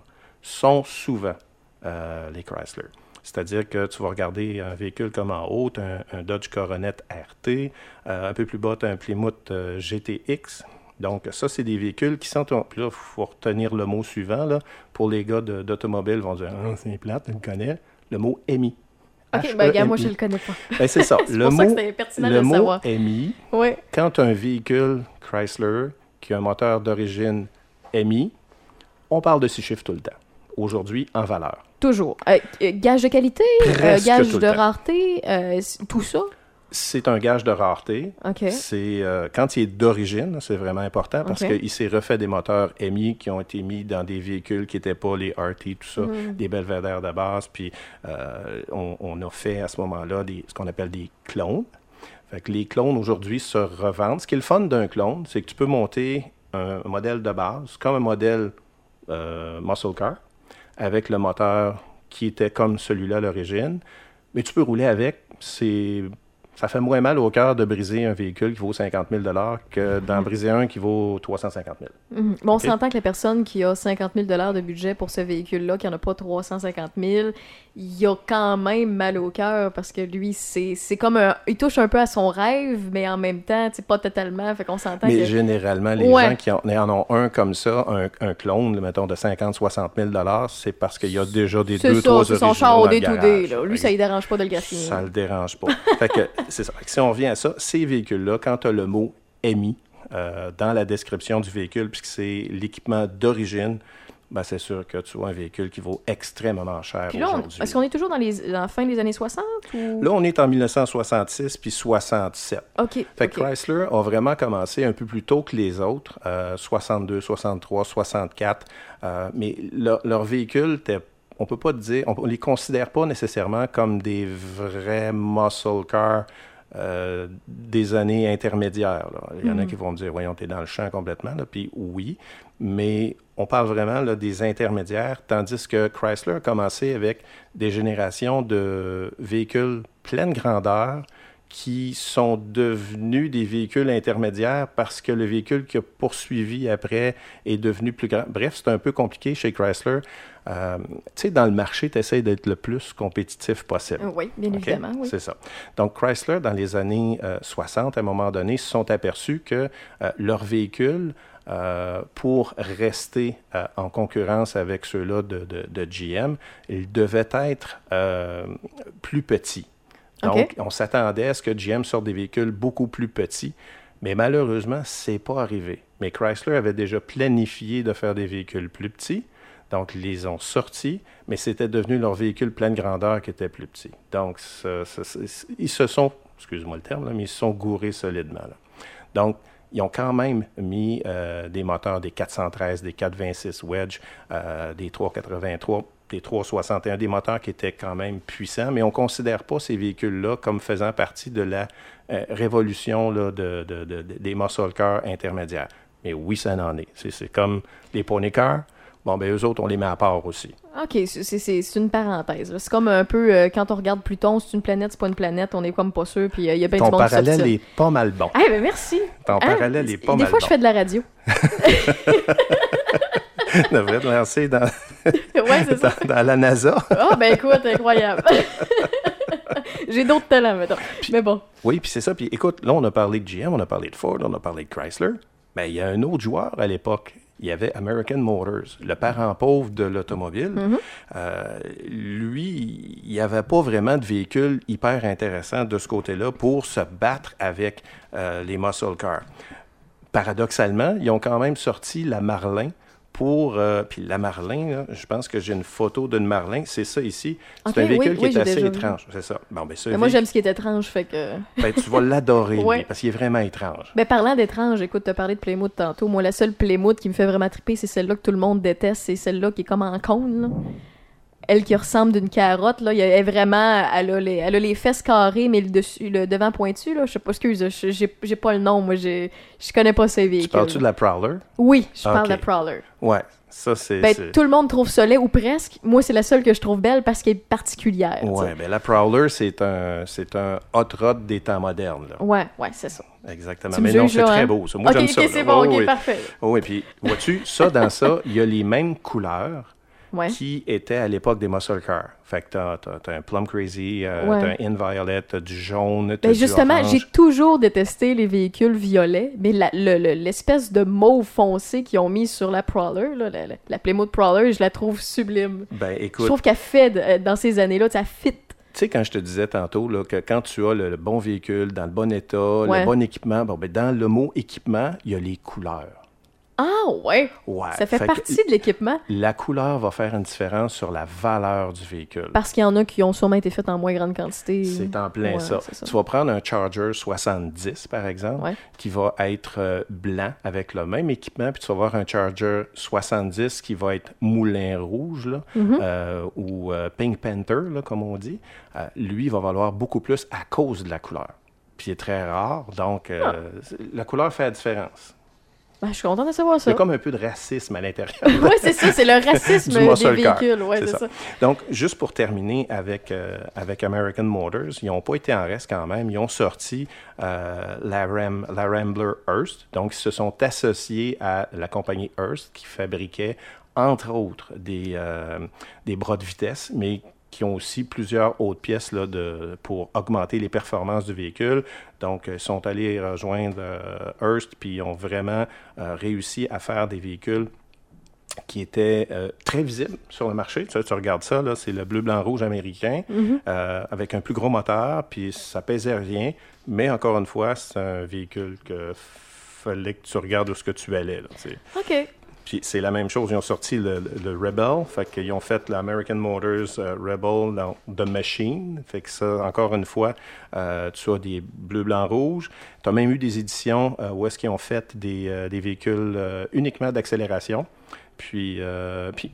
sont souvent les Chrysler. C'est-à-dire que tu vas regarder un véhicule comme en haut, un, un Dodge Coronet RT, un peu plus bas, tu as un Plymouth GTX. Donc, ça, c'est des véhicules qui sont. Puis là, il faut retenir le mot suivant. Là, pour les gars de- d'automobile, ils vont dire Ah, c'est plate, tu le connais. Le mot MI. Ok, ben, gars, moi, je H-E-M-I. le connais pas. Ben, c'est ça. C'est le pour ça que mot, pertinent de le mot savoir. MI, quand un véhicule Chrysler qui a un moteur d'origine MI, on parle de six chiffres tout le temps. Aujourd'hui, en valeur. Toujours. Euh, euh, gage de qualité, euh, gage de rareté, euh, tout ça. C'est un gage de rareté. C'est euh, quand il est d'origine, c'est vraiment important parce qu'il s'est refait des moteurs MI qui ont été mis dans des véhicules qui n'étaient pas les RT, tout ça, Mhm. des belvédères de base. Puis euh, on, on a fait à ce moment-là ce qu'on appelle des clones. Fait que les clones aujourd'hui se revendent. Ce qui est le fun d'un clone, c'est que tu peux monter un modèle de base comme un modèle euh, muscle car avec le moteur qui était comme celui-là à l'origine, mais tu peux rouler avec. C'est ça fait moins mal au cœur de briser un véhicule qui vaut 50 000 que d'en briser un qui vaut 350 000 Mhm. Bon, on s'entend que la personne qui a 50 000 de budget pour ce véhicule-là, qui n'en a pas 350 000, il a quand même mal au cœur parce que lui, c'est comme un. Il touche un peu à son rêve, mais en même temps, c'est pas totalement. Fait qu'on s'entend Mais que. généralement, les Ouais. gens qui en, en ont un comme ça, un, un clone, mettons, de 50 60 000 c'est parce qu'il y a déjà des deux, ça, trois c'est son originaux char au garage. là. Lui, ça ne dérange pas de le graffiner. Ça le dérange pas. fait que, c'est ça. Si on revient à ça, ces véhicules-là, quand tu as le mot EMI euh, dans la description du véhicule, puisque c'est l'équipement d'origine, ben c'est sûr que tu as un véhicule qui vaut extrêmement cher aujourd'hui. est-ce qu'on est toujours dans, les, dans la fin des années 60 ou... Là, on est en 1966 puis 67. OK. Fait que ok. Chrysler a vraiment commencé un peu plus tôt que les autres, euh, 62, 63, 64. euh, mais leur, leur véhicule, était- on peut pas dire, on, ne les considère pas nécessairement comme des vrais muscle cars euh, des années intermédiaires. là. Il y en a Mhm. qui vont me dire, voyons, t'es dans le champ complètement. Là. Puis oui, mais on parle vraiment là, des intermédiaires, tandis que Chrysler a commencé avec des générations de véhicules pleine grandeur qui sont devenus des véhicules intermédiaires parce que le véhicule qui a poursuivi après est devenu plus grand. Bref, c'est un peu compliqué chez Chrysler. Euh, tu sais, dans le marché, tu essaies d'être le plus compétitif possible. Oui, bien évidemment. Oui. C'est ça. Donc, Chrysler, dans les années euh, 60, à un moment donné, se sont aperçus que euh, leurs véhicules, euh, pour rester euh, en concurrence avec ceux-là de, de- de GM, ils devaient être euh, plus petits. Donc, on s'attendait à ce que GM sorte des véhicules beaucoup plus petits, mais malheureusement, c'est pas arrivé. Mais Chrysler avait déjà planifié de faire des véhicules plus petits. Donc, ils les ont sortis, mais c'était devenu leur véhicule pleine grandeur qui était plus petit. Donc, ça- ça- ça- ils se sont, excuse-moi le terme, là, mais ils se sont gourés solidement. là. Donc, ils ont quand même mis euh, des moteurs des 413, des 426 Wedge, euh, des 383, des 361, des moteurs qui étaient quand même puissants, mais on ne considère pas ces véhicules-là comme faisant partie de la euh, révolution là, de, de- de- de- des muscle cars intermédiaires. Mais oui, ça en est. C'est, c'est comme les pony cars. Bon, ben eux autres, on les met à part aussi. OK, c'est- une parenthèse. C'est comme un peu euh, quand on regarde Pluton, c'est une planète, c'est pas une planète, on est comme pas sûr, puis euh, il y a bien Ton du monde parallèle est pas mal bon. Eh ben merci. Ton Hein? parallèle est pas Des mal fois, bon. je fais de la radio. Je devrais te lancer dans, ouais, c'est ça. dans, la NASA. Ah, ben écoute, incroyable. J'ai d'autres talents, maintenant. Mais bon. Oui, puis c'est ça. Puis écoute, là, on a parlé de GM, on a parlé de Ford, on a parlé de Chrysler. Mais il y a un autre joueur à l'époque. Il y avait American Motors, le parent pauvre de l'automobile. Euh, lui, il n'y avait pas vraiment de véhicule hyper intéressant de ce côté-là pour se battre avec euh, les muscle cars. Paradoxalement, ils ont quand même sorti la Marlin pour... euh, puis la Marlin, là, je pense que j'ai une photo d'une Marlin, c'est ça ici. C'est un véhicule oui, qui est assez étrange, c'est ça. Bon, ben, ce Mais moi, véhicule- j'aime ce qui est étrange, fait que. ben, tu vas l'adorer, Ouais. parce qu'il est vraiment étrange. Ben, parlant d'étrange, écoute, t'as parlé de Playmout tantôt. Moi, la seule Playmout qui me fait vraiment triper, c'est celle-là que tout le monde déteste. C'est celle-là qui est comme en cône, là. Elle qui ressemble d'une carotte, là. Elle est vraiment. Elle a, les, elle a les fesses carrées, mais le, dessus, le devant pointu, là. Je sais pas, excuse, je- j'ai j'ai pas le nom. Moi, j'ai- je connais pas ces véhicules. Tu parles-tu de la Prowler? Oui, je parle de la Prowler. Ouais, ça c'est... Ben, tout le monde trouve ça laid, ou presque. Moi, c'est la seule que je trouve belle parce qu'elle est particulière. Ouais, ben la Prowler, c'est un, un hot rod des temps modernes, là. Ouais, ouais, c'est ça. Exactement. Tu Mais non, c'est très hein? beau, ça. Moi, ok, j'aime ok, ça. c'est bon, Oh, ok, oui. parfait. Oh, oui, puis vois-tu, ça, dans ça, il y a les mêmes couleurs Ouais. qui étaient à l'époque des muscle cars. Fait que t'as, t'as un Plum Crazy, euh, Ouais. t'as un In Violet, t'as du jaune, t'as Ben justement, j'ai toujours détesté les véhicules violets, mais le- l'espèce de mauve foncé qu'ils ont mis sur la Prowler, là, la, la- Plymouth Prowler, je la trouve sublime. Ben, Je écoute, trouve qu'elle fait euh, dans ces années-là, ça fit. Tu sais, quand je te disais tantôt là, que quand tu as le, le bon véhicule, dans le bon état, Ouais. le bon équipement, bon, ben, dans le mot équipement, il y a les couleurs. Ah ouais! Ouais. Ça fait, partie de l'équipement La couleur va faire une différence sur la valeur du véhicule. parce qu'il y en a qui ont sûrement été faites en moins grande quantité. C'est en plein Ouais, ça. Tu vas prendre un Charger 70, par exemple, Ouais. qui va être euh, blanc avec le même équipement, puis tu vas voir un Charger 70 qui va être moulin rouge, là, Mm-hmm. euh, ou euh, Pink Panther, là, comme on dit. Euh, lui, il va valoir beaucoup plus à cause de la couleur. Puis il est très rare, donc Ah. la couleur fait la différence. Ben, je suis contente de savoir Il y ça. a comme un peu de racisme à l'intérieur. ouais, c'est ça, c'est le racisme des véhicules. Ouais, C'est c'est ça. ça. Donc, juste pour terminer avec, euh, avec American Motors, ils n'ont pas été en reste quand même. Ils ont sorti euh, la, Ram- la Rambler Hearst. Donc, ils se sont associés à la compagnie Hearst qui fabriquait, entre autres, des, euh, des bras de vitesse, mais qui ont aussi plusieurs autres pièces là, de, pour augmenter les performances du véhicule. Donc, ils sont allés rejoindre euh, Hearst, puis ils ont vraiment euh, réussi à faire des véhicules qui était euh, très visible sur le marché. Tu, regardes ça, là, c'est le bleu, blanc, rouge américain, euh, avec un plus gros moteur, puis ça pesait rien. Mais encore une fois, c'est un véhicule que fallait que tu regardes où ce que tu allais. Là. OK. Puis c'est la même chose, ils ont sorti le, Rebel, fait qu'ils ont fait l'American Motors euh, Rebel dans The Machine, fait que ça, encore une fois, euh, tu as des bleus, blancs, rouges. Tu as même eu des éditions euh, où est-ce qu'ils ont fait des, véhicules uniquement d'accélération. Puis, puis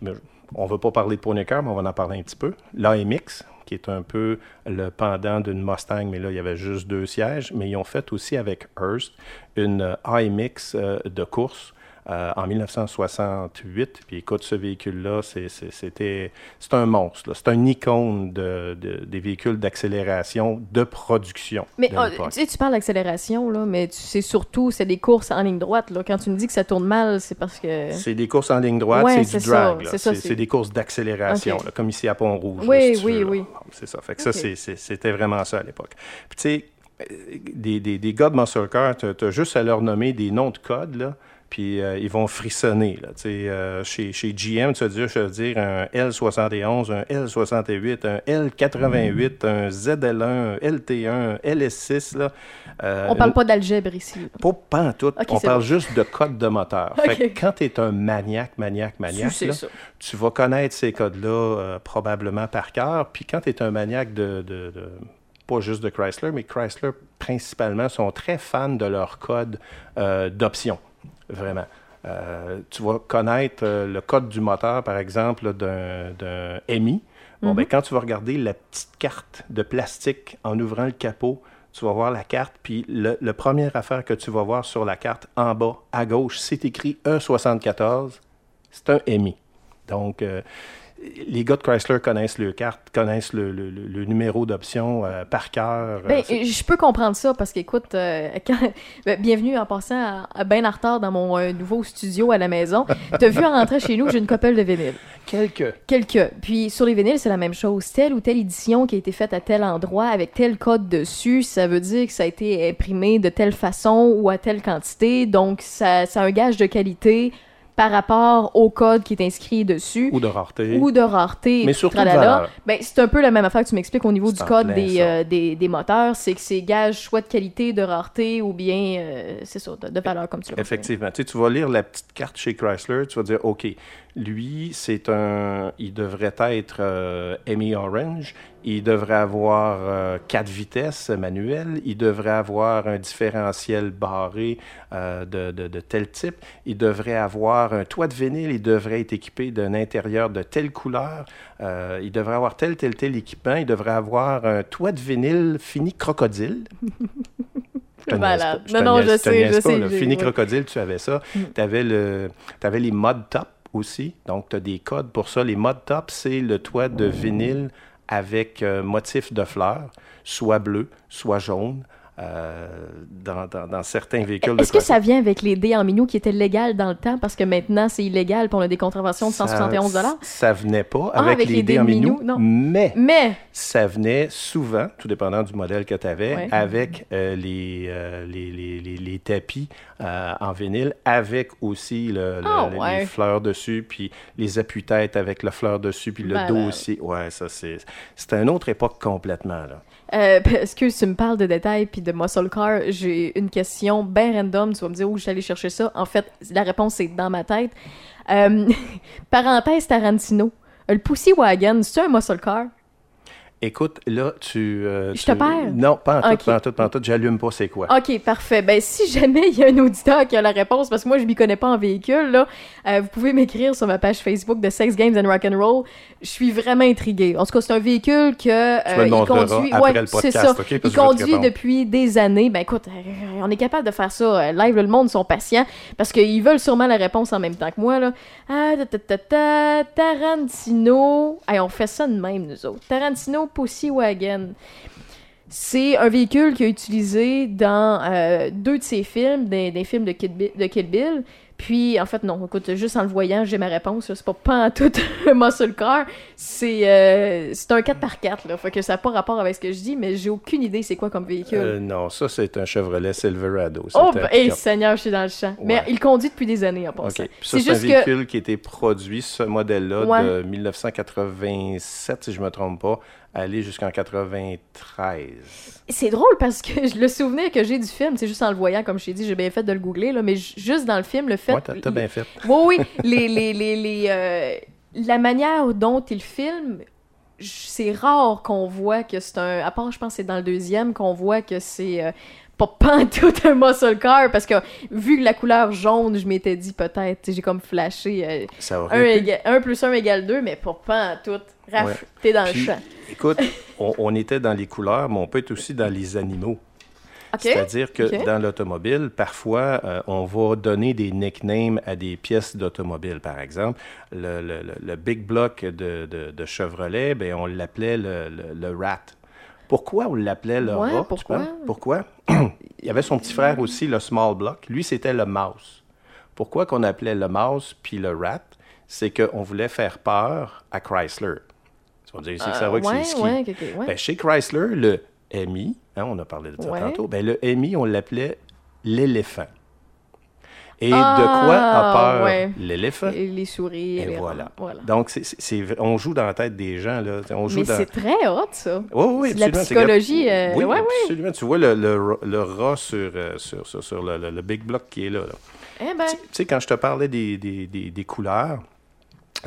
on va pas parler de Pony mais on va en parler un petit peu. L'AMX, qui est un peu le pendant d'une Mustang, mais là, il y avait juste deux sièges. Mais ils ont fait aussi avec Hearst une AMX de course euh, en 1968. Puis écoute, ce véhicule-là, c'est- c'est- c'était c'est un monstre. C'est un icône de, de- des véhicules d'accélération de production. Mais de oh, tu sais, tu parles d'accélération, là, mais sais surtout, c'est des courses en ligne droite. Là. Quand tu me dis que ça tourne mal, c'est parce que. C'est des courses en ligne droite, Ouais, c'est c'est du drag. c'est C'est c'est- c'est des courses d'accélération, Ok. là, comme ici à Pont-Rouge. Oui, là, si tu oui, veux, oui. Bon, C'est ça. Fait que ça, c'est- c'est- c'était vraiment ça à l'époque. Puis tu sais, euh, des, des, des gars de Muscle Car, tu as juste à leur nommer des noms de code, là, puis euh, ils vont frissonner. Là, euh, chez, chez GM, tu vas dire, je veux dire un L71, un L68, un L88, un ZL1, un LT1, un LS6. Là, Euh, On parle pas d'algèbre ici. là. pas pantoute, Ok, on parle bon. juste de code de moteur. Fait que quand tu es un maniaque, maniaque, maniaque, Tu là, vas connaître ces codes-là euh, probablement par cœur. Puis quand tu es un maniaque de, de- de- pas juste de Chrysler, mais Chrysler principalement sont très fans de leur code euh, d'option, vraiment. Euh, tu vas connaître euh, le code du moteur, par exemple, d'un d'un MI. Bon, Mhm. ben, quand tu vas regarder la petite carte de plastique en ouvrant le capot, tu vas voir la carte, puis le, le première affaire que tu vas voir sur la carte en bas à gauche, c'est écrit E74, c'est un MI. Donc, euh, les gars de Chrysler connaissent le carte, connaissent le, le- le- numéro d'option euh, par cœur. Ben, Euh, je peux comprendre ça parce qu'écoute, euh, quand... ben, bienvenue en passant à, à ben en retard dans mon euh, nouveau studio à la maison. T'as vu en rentrant chez nous, j'ai une couple de vinyles. quelques. Quelques. Puis sur les vinyles, c'est la même chose. Telle ou telle édition qui a été faite à tel endroit avec tel code dessus, ça veut dire que ça a été imprimé de telle façon ou à telle quantité. Donc, ça, ça a un gage de qualité par rapport au code qui est inscrit dessus. Ou de rareté. ou de rareté. Mais surtout de. Ben, c'est un peu la même affaire que tu m'expliques au niveau du code plein des, ça. euh, des, des moteurs, c'est que c'est gage soit de qualité, de rareté ou bien, euh, c'est ça, de, de valeur comme tu l'as. Effectivement. Tu, sais, tu vas lire la petite carte chez Chrysler, tu vas dire, OK, lui, c'est un. Il devrait être euh, ME Orange. Il devrait avoir euh, quatre vitesses manuelles. Il devrait avoir un différentiel barré euh, de, de- de tel type. Il devrait avoir un toit de vinyle. Il devrait être équipé d'un intérieur de telle couleur. Euh, il devrait avoir tel, tel, tel équipement. Il devrait avoir un toit de vinyle fini crocodile. Non, non, je sais, je sais, Fini crocodile, tu avais ça. Mm. Tu avais, le, les mod top aussi. Donc, tu as des codes pour ça. Les mod top, c'est le toit de vinyle avec euh, motif de fleurs, soit bleu, soit jaune. Euh, dans, dans- dans certains véhicules Est-ce que ça vient avec les dés en minou qui étaient légales dans le temps? Parce que maintenant c'est illégal puis on a des contraventions de 171 ça, ça venait pas Ah, avec, les, dés en minou, non. mais Mais, ça venait souvent, tout dépendant du modèle que tu avais, Ouais. avec euh, les, euh, les, les- les- les tapis en vinyle, avec aussi le, le- Ah, les- ouais. les fleurs dessus, puis les appuis-têtes avec le fleur dessus, puis le dos aussi. Ouais, ça, c'est c'était une autre époque complètement, là. Euh, excuse, tu me parles de détails puis de muscle car, j'ai une question bien random, tu vas me dire où je chercher ça. En fait, la réponse est dans ma tête. Euh, parenthèse Tarantino. Le Pussy Wagon, c'est un muscle car? Écoute, là, tu... euh, Je tu- te perds? Non, pas en tout, pas en tout, pas en tout. J'allume pas c'est quoi. Ok, parfait. Ben, si jamais il y a un auditeur qui a la réponse, parce que moi, je m'y connais pas en véhicule, là, euh, vous pouvez m'écrire sur ma page Facebook de Sex Games and Rock'n'Roll. Je suis vraiment intriguée. En tout cas, c'est un véhicule que euh, il conduit. après ouais, le podcast, ça. il conduit depuis des années. Ben, écoute, euh, on est capable de faire ça live. Le monde sont patients parce qu'ils veulent sûrement la réponse en même temps que moi, là. Ah, ta, ta, ta, ta, Tarantino. Hey, on fait ça de même, nous autres. Tarantino Pussy Wagon. C'est un véhicule qu'il a utilisé dans euh, deux de ses films, des, des films de Kill, Bill, de Kill Bill. Puis, en fait, non, écoute, juste en le voyant, j'ai ma réponse. C'est pas pas en tout un muscle car. C'est euh, c'est un 4x4, là. Fait que ça n'a pas rapport avec ce que je dis, mais j'ai aucune idée c'est quoi comme véhicule. Euh, non, ça, c'est un Chevrolet Silverado. oh, C'est un ben, hey. Seigneur, je suis dans le champ. Mais il conduit depuis des années en passant. Ça, C'est un juste que. véhicule qui a été produit, ce modèle-là, Ouais. de 1987, si je ne me trompe pas, aller jusqu'en 93. C'est drôle parce que le souvenir que j'ai du film, c'est juste en le voyant, comme je t'ai dit, j'ai bien fait de le googler, là, mais ju- juste dans le film, le fait. Ouais, t'as bien fait. Oui, oui. Les, les, les, les, euh, la manière dont il filme, c'est rare qu'on voit que c'est un. À part, je pense que c'est dans le deuxième qu'on voit que c'est. euh, pas tout un muscle car parce que vu la couleur jaune, je m'étais dit peut-être, j'ai comme flashé euh, Ça 1 aurait pu. plus 1 égale 2, mais pas tout. Raph, Ouais. t'es dans Puis, le champ. Écoute, on, on était dans les couleurs, mais on peut être aussi dans les animaux. C'est-à-dire que dans l'automobile, parfois, euh, on va donner des nicknames à des pièces d'automobile. Par exemple, le, le- le- Big Block de, de- de Chevrolet, ben, on l'appelait le- le Rat. Pourquoi on l'appelait le Ouais, pourquoi? Il y avait son petit frère aussi, le Small Block. Lui, c'était le Mouse. Pourquoi qu'on appelait le Mouse puis le Rat? C'est qu'on voulait faire peur à Chrysler. C'est que ça va que Euh, c'est ski. Ben, chez Chrysler, le MI, hein, on a parlé de ça Ouais. tantôt, ben, le MI, on l'appelait l'éléphant. Et Ah, de quoi a peur ouais. l'éléphant? Et les souris. Et les voilà. voilà. Donc, c'est, c'est- c'est- on joue dans la tête des gens. Là. On joue Mais dans... c'est très hot, ça. Oui, oui, de la absolument. psychologie, euh, oui, ouais, absolument. Tu vois le, le, le rat sur, euh, sur, sur, sur le, le- big block qui est là. là. Eh ben, Tu tu sais, quand je te parlais des, des, des, des couleurs,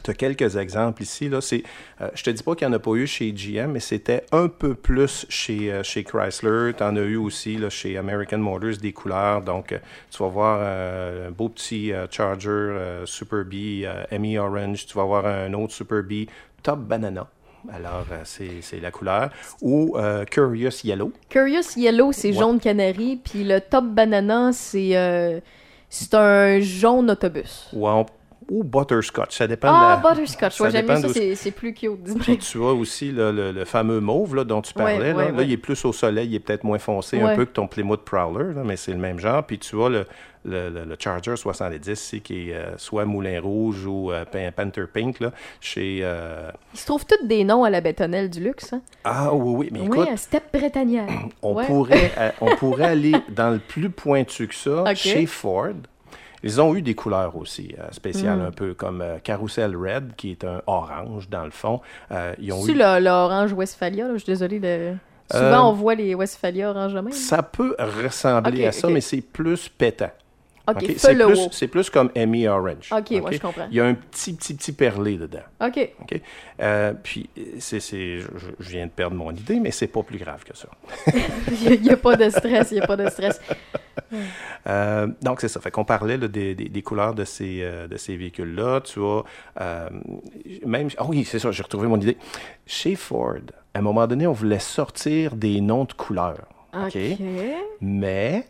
tu as quelques exemples ici. Là. C'est, euh, je te dis pas qu'il n'y en a pas eu chez GM, mais c'était un peu plus chez, euh, chez Chrysler. Tu en as eu aussi là, chez American Motors des couleurs. Donc, euh, tu vas voir un beau petit Charger Super B ME Orange. Tu vas voir un autre Super B Top Banana. Alors, c'est, la couleur. Ou euh, Curious Yellow. Curious Yellow, c'est Ouais. jaune canari, puis le Top Banana, c'est euh, c'est un jaune autobus. Ou, en- ou Butterscotch. Ça dépend Ah, de la... Butterscotch, ouais, j'aime ça, c'est plus cute. Puis tu as aussi là, le, le fameux mauve là, dont tu Ouais, parlais. là. ouais, Là, il est plus au soleil, il est peut-être moins foncé un peu que ton Plymouth Prowler, mais c'est le même genre. Puis tu as le, le, le- Charger 70 ici, qui est euh, soit Moulin Rouge ou euh, Pan- Panther Pink là, chez... euh, Ils se trouvent tous des noms à la bétonnelle du luxe. Hein? Ah oui, oui, mais Oui, écoute, à Step on, Ouais. pourrait, on pourrait aller dans le plus pointu que ça, chez Ford. Ils ont eu des couleurs aussi euh, spéciales, Hmm. un peu comme euh, Carousel Red, qui est un orange dans le fond. Euh, ils ont eu l'orange Westphalia, là, je suis désolée de... Souvent, on voit les Westphalia orange de même. Ça peut ressembler à ça, mais c'est plus pétant. Ok, C'est plus, haut. c'est plus comme Emmy Orange. Ok, ouais, je comprends. Il y a un petit, petit, petit perlé dedans. Ok. OK? Euh, puis, c'est, c'est- je, je viens de perdre mon idée, mais c'est pas plus grave que ça. Il n'y a, pas de stress, il n'y a pas de stress. Euh, donc, c'est ça. Fait qu'on parlait là, des, des- des couleurs de ces, euh, de ces véhicules-là. Tu euh, même... Ah oui, c'est ça, j'ai retrouvé mon idée. Chez Ford, à un moment donné, on voulait sortir des noms de couleurs. OK? Ok. Mais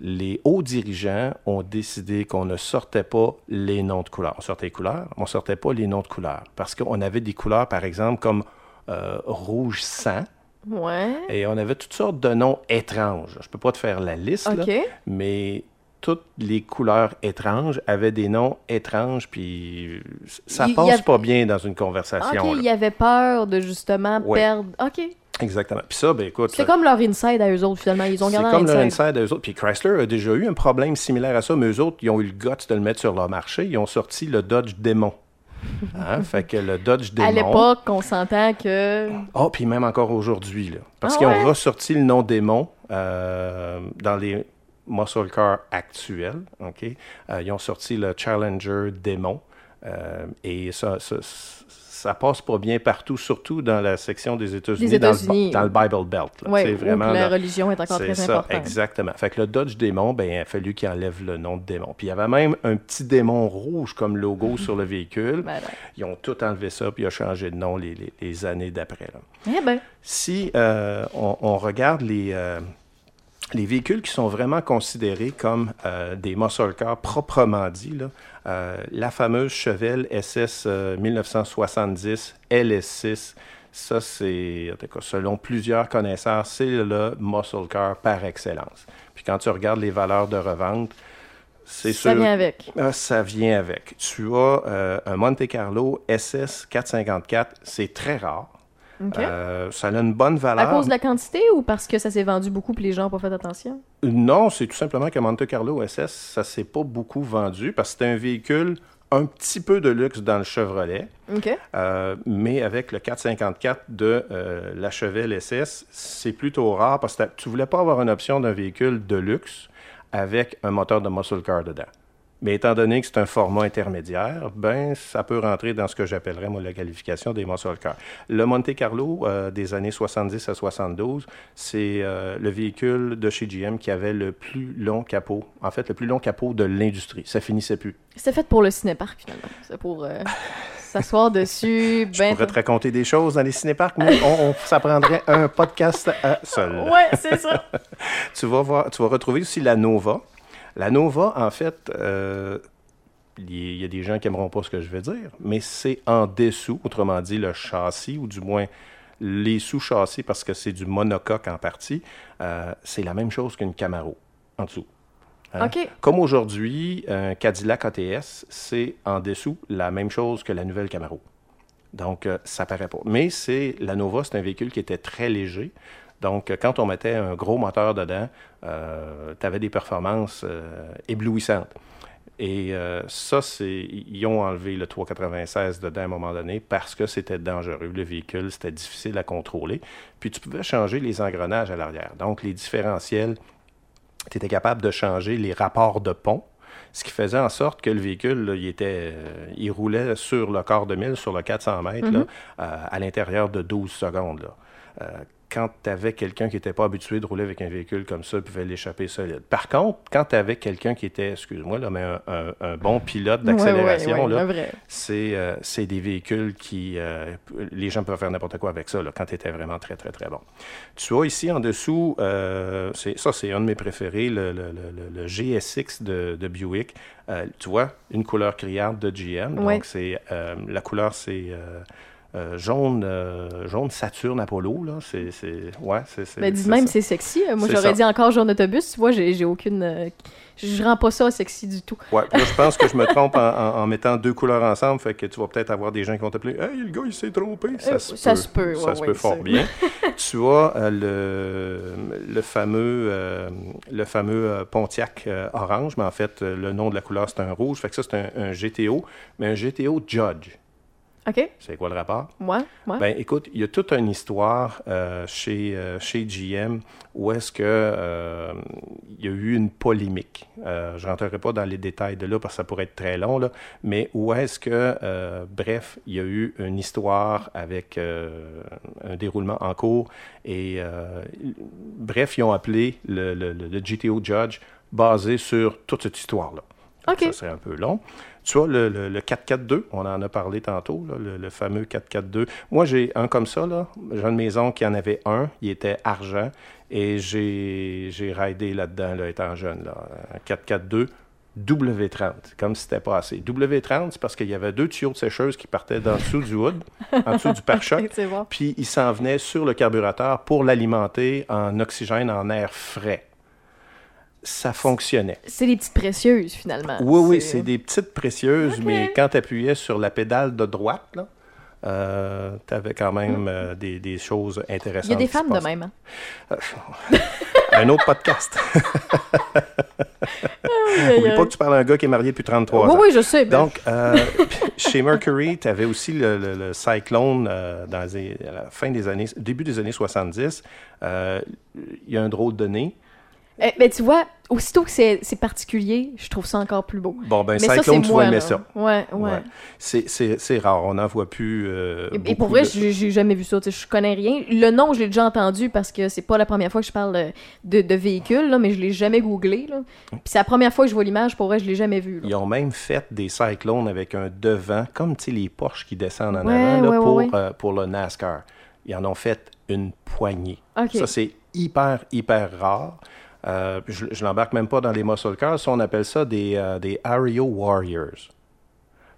les hauts dirigeants ont décidé qu'on ne sortait pas les noms de couleurs. On sortait les couleurs, mais on ne sortait pas les noms de couleurs. Parce qu'on avait des couleurs, par exemple, comme euh, rouge sang, Ouais. et on avait toutes sortes de noms étranges. Je ne peux pas te faire la liste, là, mais toutes les couleurs étranges avaient des noms étranges, puis ça passe pas bien dans une conversation. Ok, il y avait peur de justement Ouais. perdre. Ok. Exactement. Puis ça, ben écoute... C'est comme leur inside à eux autres, finalement. Ils ont C'est gardé comme leur inside. à eux autres. Puis Chrysler a déjà eu un problème similaire à ça, mais eux autres, ils ont eu le guts de le mettre sur leur marché. Ils ont sorti le Dodge Demon. Hein? fait que le Dodge Demon... À l'époque, on s'entend que. Oh, puis même encore aujourd'hui, là. Parce Ah qu'ils ouais? ont ressorti le nom Démon euh, dans les muscle cars actuels, OK? Euh, ils ont sorti le Challenger Démon. euh, et ça, ça, ça passe pas bien partout, surtout dans la section des États-Unis, dans, le, États-Unis. dans le Bible Belt. là. Où vraiment la religion est encore très ça, importante. exactement. Fait que le Dodge Démon, ben, il a fallu qu'il enlève le nom de démon. Puis il y avait même un petit démon rouge comme logo sur le véhicule. Ben, Ils ont tout enlevé ça, puis il a changé de nom les, les- les années d'après. Eh ben. Si euh, on, on regarde les, euh, les véhicules qui sont vraiment considérés comme euh, des muscle cars proprement dit, là, euh, la fameuse Chevelle SS euh, 1970 LS6, ça c'est, selon plusieurs connaisseurs, c'est le muscle car par excellence. Puis quand tu regardes les valeurs de revente, c'est Ça sûr. vient avec. Ah, ça vient avec. Tu as euh, un Monte Carlo SS 454, c'est très rare. Euh, ça a une bonne à valeur. cause de la quantité ou parce que ça s'est vendu beaucoup et les gens n'ont pas fait attention? Non, c'est tout simplement que Monte Carlo SS, ça s'est pas beaucoup vendu parce que c'était un véhicule un petit peu de luxe dans le Chevrolet, euh, mais avec le 454 de euh, la Chevelle SS, c'est plutôt rare parce que tu voulais pas avoir une option d'un véhicule de luxe avec un moteur de muscle car dedans. Mais étant donné que c'est un format intermédiaire, ben ça peut rentrer dans ce que j'appellerais moi la qualification des muscle cars. Le Monte Carlo euh, des années 70 à 72, c'est euh, le véhicule de chez GM qui avait le plus long capot, en fait le plus long capot de l'industrie. Ça finissait plus. C'est fait pour le cinéparc, finalement. C'est pour. euh, s'asseoir dessus. Je Ben, pourrais te raconter des choses dans les cinéparcs, mais on, on- ça prendrait un podcast à seul. Ouais, c'est ça. tu vas voir, tu vas retrouver aussi la Nova. La Nova, en fait, euh, il y- a des gens qui n'aimeront pas ce que je vais dire, mais c'est en dessous, autrement dit, le châssis, ou du moins les sous-châssis, parce que c'est du monocoque en partie, euh, c'est la même chose qu'une Camaro, en dessous. Hein? Comme aujourd'hui, un Cadillac ATS, c'est en dessous la même chose que la nouvelle Camaro. Donc, euh, ça paraît pas. Mais c'est la Nova, c'est un véhicule qui était très léger. Donc, euh, quand on mettait un gros moteur dedans, tu avais des performances euh, éblouissantes. Et euh, ça, c'est ils ont enlevé le 396 dedans à un moment donné parce que c'était dangereux. Le véhicule, c'était difficile à contrôler. Puis tu pouvais changer les engrenages à l'arrière. Donc, les différentiels, tu étais capable de changer les rapports de pont, ce qui faisait en sorte que le véhicule, là, il, était, euh, il roulait sur le quart de mille, sur le 400 mètres, euh, à l'intérieur de 12 secondes. Là. Euh, quand tu avais quelqu'un qui n'était pas habitué de rouler avec un véhicule comme ça, il pouvait l'échapper solide. Par contre, quand tu avais quelqu'un qui était, excuse-moi, là, mais un, un- un bon pilote d'accélération, Ouais, ouais, ouais, là, un vrai. c'est euh, c'est des véhicules qui... euh, les gens peuvent faire n'importe quoi avec ça, là, quand tu étais vraiment très, très, très bon. Tu vois ici en dessous, euh, c'est- ça c'est un de mes préférés, le, le- le- le- le GSX de, de Buick. Tu vois, une couleur criarde de GM. Donc c'est la couleur c'est euh, jaune, euh, jaune Saturne Apollo. Là. C'est, ouais, c'est, Mais dis c'est même, c'est sexy. Euh, Moi, j'aurais dit encore jaune autobus. Tu vois, j'ai aucune. euh, Je rends pas ça sexy du tout. Ouais, là, je pense que je me trompe en, en- en mettant deux couleurs ensemble, fait que tu vas peut-être avoir des gens qui vont t'appeler Hey, le gars, il s'est trompé. Ça, se, ça peut. se peut, Ça se ouais, peut fort bien. tu vois euh, le, le fameux, le fameux Pontiac orange, mais en fait, le nom de la couleur, c'est un rouge. Fait que ça, c'est un, un GTO, mais un GTO Judge. OK? C'est quoi le rapport? Ouais, ouais. Ben, écoute, il y a toute une histoire euh, chez, euh, chez GM où est-ce que euh, il y a eu une polémique. Euh, je rentrerai pas dans les détails de là parce que ça pourrait être très long, là, mais où est-ce que, euh, bref, il y a eu une histoire avec un déroulement en cours et, bref, ils ont appelé le, le- le- le GTO Judge basé sur toute cette histoire-là. OK. Ça serait un peu long. Tu vois, le, le, le 442, on en a parlé tantôt, là, le, le fameux 442. Moi, j'ai un comme ça, là. J'ai une maison qui en avait un, il était argent, et j'ai j'ai raidé là-dedans, là, étant jeune, là. Un 442 W30, comme si c'était pas assez. W30, c'est parce qu'il y avait deux tuyaux de sécheuse qui partaient d'en dessous du hood, en dessous du pare-choc, bon. puis il s'en venait sur le carburateur pour l'alimenter en oxygène, en air frais. Ça fonctionnait. C'est des petites précieuses, finalement. Oui, oui, c'est des petites précieuses, mais quand tu appuyais sur la pédale de droite, là, tu avais quand même euh, des, des choses intéressantes. Il y a des femmes de même. hein. Un autre podcast. Oublie pas que tu parles à un gars qui est marié depuis 33 Oui, ans. oui, je sais. ben, Donc, euh, chez Mercury, tu avais aussi le, le- le Cyclone euh, dans les- à la fin des années, début des années 70. Euh, Il y a un drôle de nez. Eh, ben, tu vois, aussitôt que c'est particulier, je trouve ça encore plus beau. Bon, ben, Mais ça, Cyclone, c'est tu moi. vas aimer là. ça. Ouais, ouais. Ouais. C'est- rare, on n'en voit plus. euh, Et, pour vrai, de- j'ai jamais vu ça. tu sais, Je connais rien. Le nom, je l'ai déjà entendu parce que c'est pas la première fois que je parle de, de véhicule, là, mais je l'ai jamais googlé. là. Puis c'est la première fois que je vois l'image. Pour vrai, je l'ai jamais vu. là. Ils ont même fait des cyclones avec un devant, comme les Porsche qui descendent en Ouais, avant là, pour, euh, pour le NASCAR. Ils en ont fait une poignée. Ça, c'est hyper, hyper rare. Euh, je je l'embarque même pas dans les muscle cars. Ça, on appelle ça des, euh, des Aero Warriors.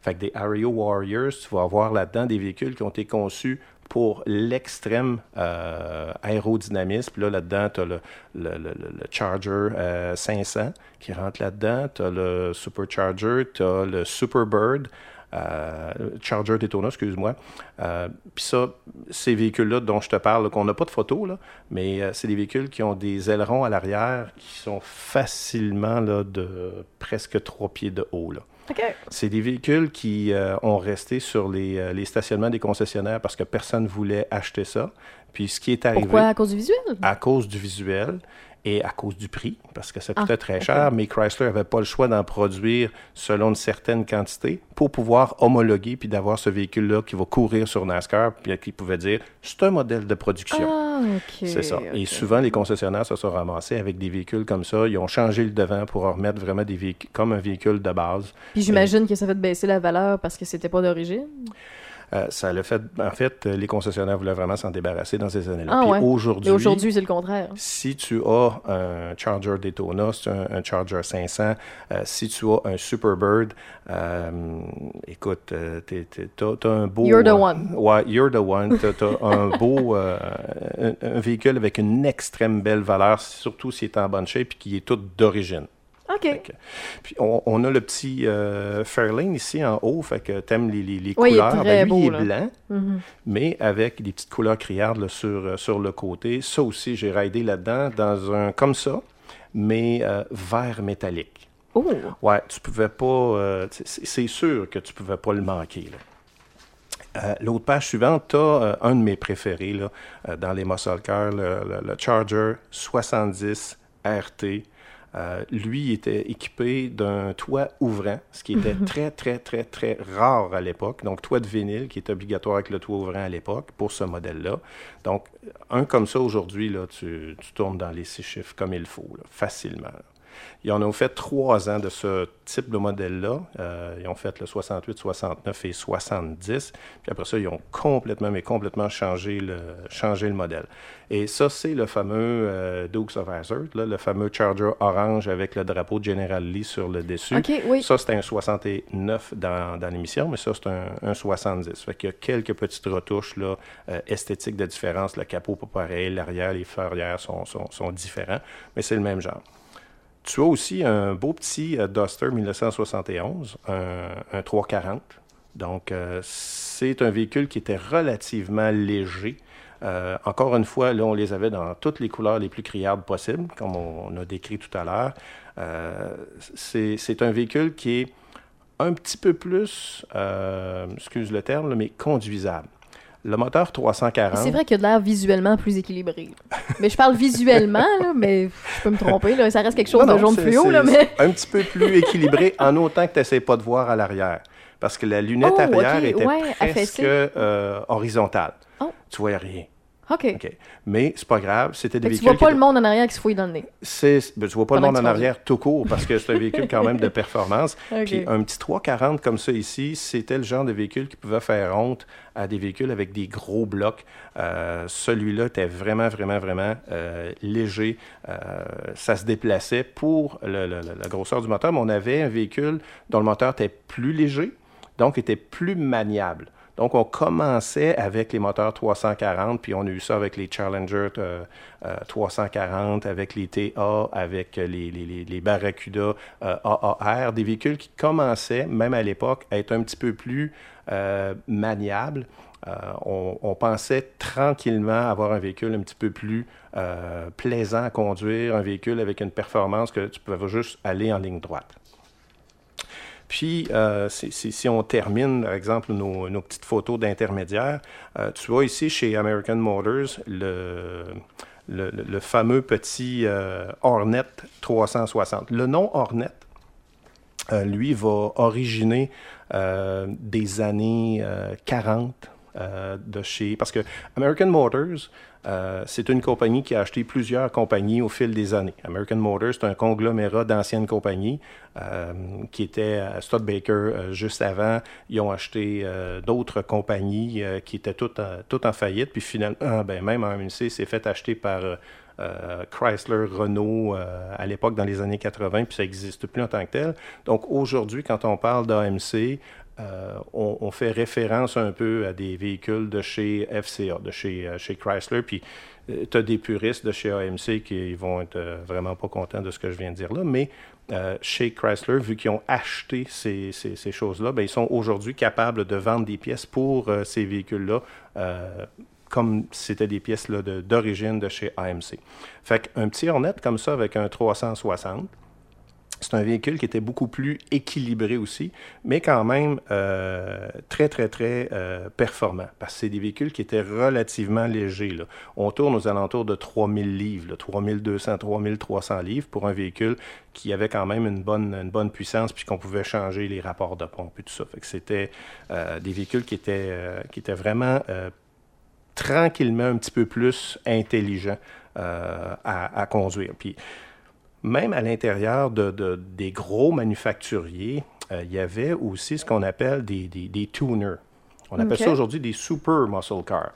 Fait que des Aero Warriors, tu vas avoir là-dedans des véhicules qui ont été conçus pour l'extrême euh, aérodynamisme. Là, là-dedans, tu as le, le, le- Charger euh, 500 qui rentre là-dedans. Tu as le Supercharger, tu as le Superbird. Euh, Charger Daytona, excuse-moi. Euh, Puis ça, ces véhicules-là dont je te parle, qu'on n'a pas de photos, là, mais euh, c'est des véhicules qui ont des ailerons à l'arrière qui sont facilement là, de presque trois pieds de haut. Là. Ok. C'est des véhicules qui euh, ont resté sur les, euh, les stationnements des concessionnaires parce que personne ne voulait acheter ça. Puis ce qui est arrivé... Pourquoi? À cause du visuel? À cause du visuel et à cause du prix, parce que ça coûtait Ah, très ok. cher, mais Chrysler n'avait pas le choix d'en produire selon une certaine quantité pour pouvoir homologuer puis d'avoir ce véhicule-là qui va courir sur NASCAR, puis qui pouvait dire c'est un modèle de production. Ah, ok. C'est ça. Et souvent, les concessionnaires se sont ramassés avec des véhicules comme ça. Ils ont changé le devant pour en remettre vraiment des véhicules comme un véhicule de base. Puis j'imagine que ça fait baisser la valeur parce que c'était pas d'origine? Euh, ça l'a fait. En fait, les concessionnaires voulaient vraiment s'en débarrasser dans ces années-là. Ah Puis ouais. Et aujourd'hui, aujourd'hui, c'est le contraire. si tu as un Charger Daytona, si tu as un, un Charger 500, euh, si tu as un Superbird, euh, écoute, euh, t'as un beau... You're the one. Ouais, you're the one. T'as un beau... un, un véhicule avec une extrême belle valeur, surtout s'il est en bonne shape et qui est tout d'origine. OK. Que- Puis on, on a le petit euh, Fairlane ici en haut, fait que t'aimes les, les, les Oui, il est couleurs. Ben, lui, beau, il est blanc, Mhm. mais avec des petites couleurs criardes là, sur, euh, sur le côté. Ça aussi, j'ai raidé là-dedans dans un comme ça, mais euh, vert métallique. Oh! Ouais, tu pouvais pas. euh, c'est- sûr que tu pouvais pas le manquer. là. Euh, L'autre page suivante, tu as un de mes préférés là, euh, dans les muscle cars, le, le- le Charger 70 RT. Euh, lui était équipé d'un toit ouvrant, ce qui était très, très, très, très rare à l'époque. Donc, toit de vinyle qui est obligatoire avec le toit ouvrant à l'époque pour ce modèle-là. Donc, un comme ça aujourd'hui, tu, tu tournes dans les six chiffres comme il faut, là, facilement. là. Ils en ont fait trois ans de ce type de modèle-là. Euh, ils ont fait le 68, 69 et 70. Puis après ça, ils ont complètement, mais complètement changé le, changé le modèle. Et ça, c'est le fameux euh, Dukes of Hazzard, là, le fameux Charger orange avec le drapeau de General Lee sur le dessus. Oui. Ça, c'était un 69 dans, dans l'émission, mais ça, c'est un, un 70. Fait qu'il y a quelques petites retouches là, euh, esthétiques de différence. Le capot pas pareil, l'arrière, les feux arrière sont, sont, sont différents, mais c'est le même genre. Tu as aussi un beau petit euh, Duster 1971, un, un 340. Donc, euh, c'est un véhicule qui était relativement léger. Euh, encore une fois, là, on les avait dans toutes les couleurs les plus criardes possibles, comme on, a décrit tout à l'heure. C'est un véhicule qui est un petit peu plus, excuse le terme, mais conduisable. Le moteur 340. C'est vrai qu'il a de l'air visuellement plus équilibré. mais je parle visuellement, là, mais je peux me tromper. Là. Ça reste quelque chose Non, de non, jaune fluo, là, mais... Un petit peu plus équilibré en autant que tu n'essaies pas de voir à l'arrière. Parce que la lunette Oh, arrière ok, était ouais, presque euh, horizontale. Oh. Tu voyais rien. OK. OK. Mais c'est pas grave, c'était des Fait que tu véhicules. vois pas le monde en arrière qui se fouille dans le nez. c'est, ben, tu vois pas le monde en arrière tout court parce que c'est un véhicule quand même de performance. Ok. Puis un petit 340 comme ça ici, c'était le genre de véhicule qui pouvait faire honte à des véhicules avec des gros blocs. Euh, celui-là était vraiment, vraiment, vraiment euh, léger. Euh, ça se déplaçait pour le- le- le- la grosseur du moteur, mais on avait un véhicule dont le moteur était plus léger, donc était plus maniable. Donc, on commençait avec les moteurs 340, puis on a eu ça avec les Challenger euh, euh, 340, avec les TA, avec les, Barracuda euh, AAR, des véhicules qui commençaient, même à l'époque, à être un petit peu plus euh, maniables. Euh, on, on pensait tranquillement avoir un véhicule un petit peu plus euh, plaisant à conduire, un véhicule avec une performance que tu pouvais juste aller en ligne droite. Puis, euh, si, on termine, par exemple, nos, petites photos d'intermédiaires, euh, tu vois ici chez American Motors le, fameux petit euh, Hornet 360. Le nom Hornet, lui, va originer des années euh, 40 euh, de chez... Parce que American Motors, euh, c'est une compagnie qui a acheté plusieurs compagnies au fil des années. American Motors, c'est un conglomérat d'anciennes compagnies euh, qui étaient à Studebaker euh, juste avant. Ils ont acheté d'autres compagnies qui étaient toutes toutes en faillite. Puis finalement, ben, même AMC s'est fait acheter par... Chrysler, Renault à l'époque dans les années 80, puis ça n'existe plus en tant que tel. Donc aujourd'hui, quand on parle d'AMC, euh, on, fait référence un peu à des véhicules de chez FCA, de chez, euh, chez Chrysler, puis tu as des puristes de chez AMC qui vont être euh, vraiment pas contents de ce que je viens de dire là, mais euh, chez Chrysler, vu qu'ils ont acheté ces, choses-là, ben, ils sont aujourd'hui capables de vendre des pièces pour euh, ces véhicules-là euh, comme c'était des pièces d'origine de, chez AMC. Fait qu'un petit Hornet comme ça avec un 360, C'est un véhicule qui était beaucoup plus équilibré aussi, mais quand même euh, très, très, très euh, performant, parce que c'est des véhicules qui étaient relativement légers. On tourne aux alentours de 3000 livres, là, 3200, 3300 livres pour un véhicule qui avait quand même une bonne, puissance, puis qu'on pouvait changer les rapports de pompe et tout ça. Fait c'était euh, des véhicules qui étaient, vraiment tranquillement un petit peu plus intelligents à, à conduire. Même à l'intérieur de, de- des gros manufacturiers, euh, il y avait aussi ce qu'on appelle des, des, des tuners. On appelle ça aujourd'hui des super muscle cars.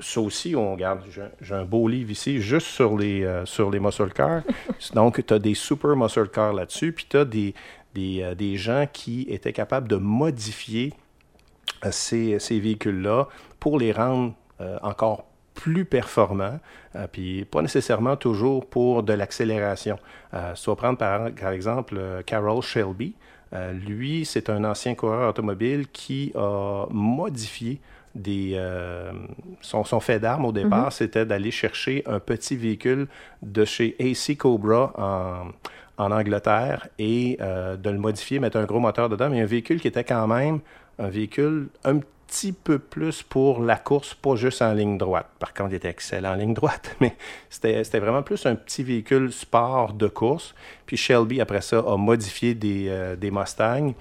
Ça aussi, on regarde, j'ai un beau livre ici juste sur les, euh, sur les muscle cars. Donc, tu as des super muscle cars là-dessus, puis tu as des, des, euh, des gens qui étaient capables de modifier ces, ces véhicules-là pour les rendre encore plus performants, euh, puis pas nécessairement toujours pour de l'accélération. Euh, si vas prendre par, par exemple euh, Carroll Shelby, euh, lui, c'est un ancien coureur automobile qui a modifié des, euh, son, son fait d'arme au départ, c'était d'aller chercher un petit véhicule de chez AC Cobra en, en Angleterre et euh, de le modifier, mettre un gros moteur dedans, mais un véhicule qui était quand même un véhicule un petit peu plus pour la course, pas juste en ligne droite. Par contre, il était excellent en ligne droite, mais c'était vraiment plus un petit véhicule sport de course. Puis Shelby, après ça, a modifié des, euh, Mustangs.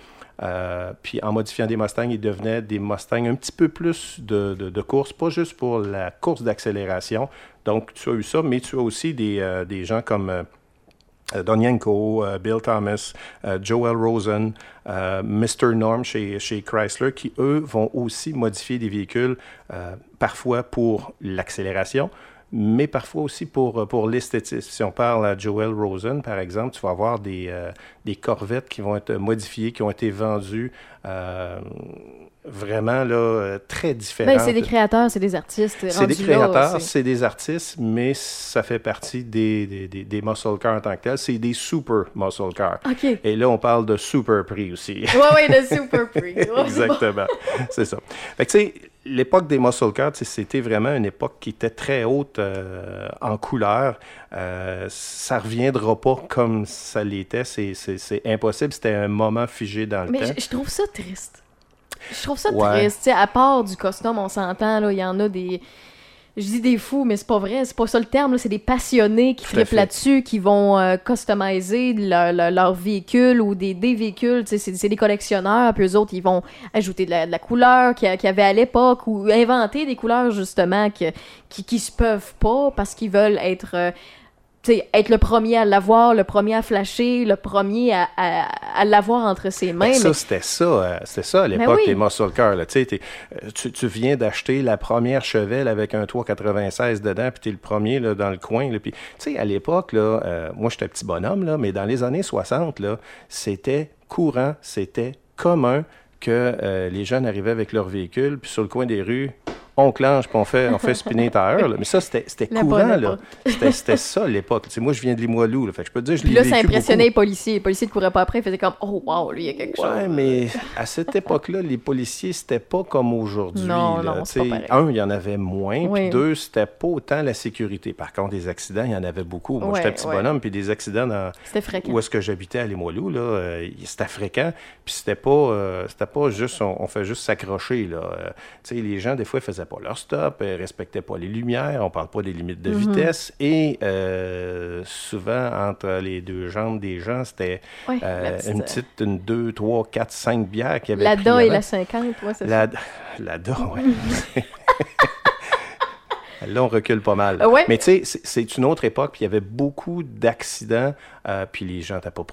Euh, puis en modifiant des Mustangs, ils devenaient des Mustangs un petit peu plus de, course, pas juste pour la course d'accélération. Donc, tu as eu ça, mais tu as aussi des, euh, des gens comme euh, Don Yanko, euh, Bill Thomas, euh, Joel Rosen, Mr. Norm chez, chez Chrysler, qui, eux, vont aussi modifier des véhicules, parfois pour l'accélération, mais parfois aussi pour, euh, pour l'esthétisme. Si on parle à Joel Rosen, par exemple, tu vas avoir des, euh, des corvettes qui vont être modifiées, qui ont été vendues euh, vraiment là, très différentes. Ben, c'est des créateurs, c'est des artistes. C'est des créateurs, c'est- des artistes, mais ça fait partie des, des, des, des muscle cars en tant que tel. C'est des super muscle cars. OK. Et là, on parle de super prix aussi. Ouais, ouais, de Super bon. Exactement. C'est ça. Fait que, tu sais, l'époque des muscle sais, c'était vraiment une époque qui était très haute euh, en couleur. Euh, ça reviendra pas comme ça l'était. C'est- impossible. C'était un moment figé dans le Mais temps. je, je trouve ça triste. Je trouve ça Ouais. triste. À part du costume, on s'entend, là, il y en a des. Je dis des fous, mais c'est pas vrai, c'est pas ça le terme, c'est des passionnés qui trippent là-dessus, qui vont euh, customiser leur, leur, leur véhicule ou des, des véhicules, c'est des collectionneurs, puis eux autres, ils vont ajouter de la, de la couleur qu'il y, y avait à l'époque ou inventer des couleurs, justement, que, qui, qui se peuvent pas parce qu'ils veulent être... euh, tu sais, être le premier à l'avoir, le premier à flasher, le premier à, à, à l'avoir entre ses mains. Ben, ça, mais- c'était ça, euh, c'était ça à l'époque oui. des muscle cars. là. Tu, tu, tu viens d'acheter la première Chevelle avec un 396 dedans, puis tu es le premier là, dans le coin. là. À l'époque, là, euh, moi j'étais petit bonhomme, là, mais dans les années 60, là, c'était courant, c'était commun que euh, les jeunes arrivaient avec leur véhicule, puis sur le coin des rues, on clenche, puis on fait, on fait spinner tire. là. Mais ça, c'était courant. là. C'était ça l'époque. Moi, je viens de Limoilou. Là, fait que je peux te dire, je là, ça impressionnait beaucoup. les policiers. Les policiers ne couraient pas après, ils faisaient comme Oh, wow, lui, il y a quelque Ouais, chose. mais à cette époque-là, les policiers, c'était pas comme aujourd'hui. Non, là. non, pas. Un, il y en avait moins, Oui. puis deux, c'était pas autant la sécurité. Par contre, des accidents, il y en avait beaucoup. Moi, Ouais, j'étais petit ouais. bonhomme, puis des accidents dans... C'était fréquent. Où est-ce que j'habitais à Limoilou, là, euh, c'était fréquent, puis c'était pas, euh, c'était pas juste, on, on fait juste s'accrocher, là. Euh, tu sais, les gens, des fois, faisaient pas leur stop, ils respectaient pas les lumières, on parle pas des limites de vitesse, et euh, souvent, entre les deux jambes des gens, c'était Ouais, euh, une euh, petite, une, deux, trois, quatre, cinq bières qui avaient La pris DA et la 50, ouais, c'est ça. La, la DA, ouais. Là, on recule pas mal. Ouais. Mais tu sais, c'est- une autre époque, puis il y avait beaucoup d'accidents, euh, puis les gens n'étaient pas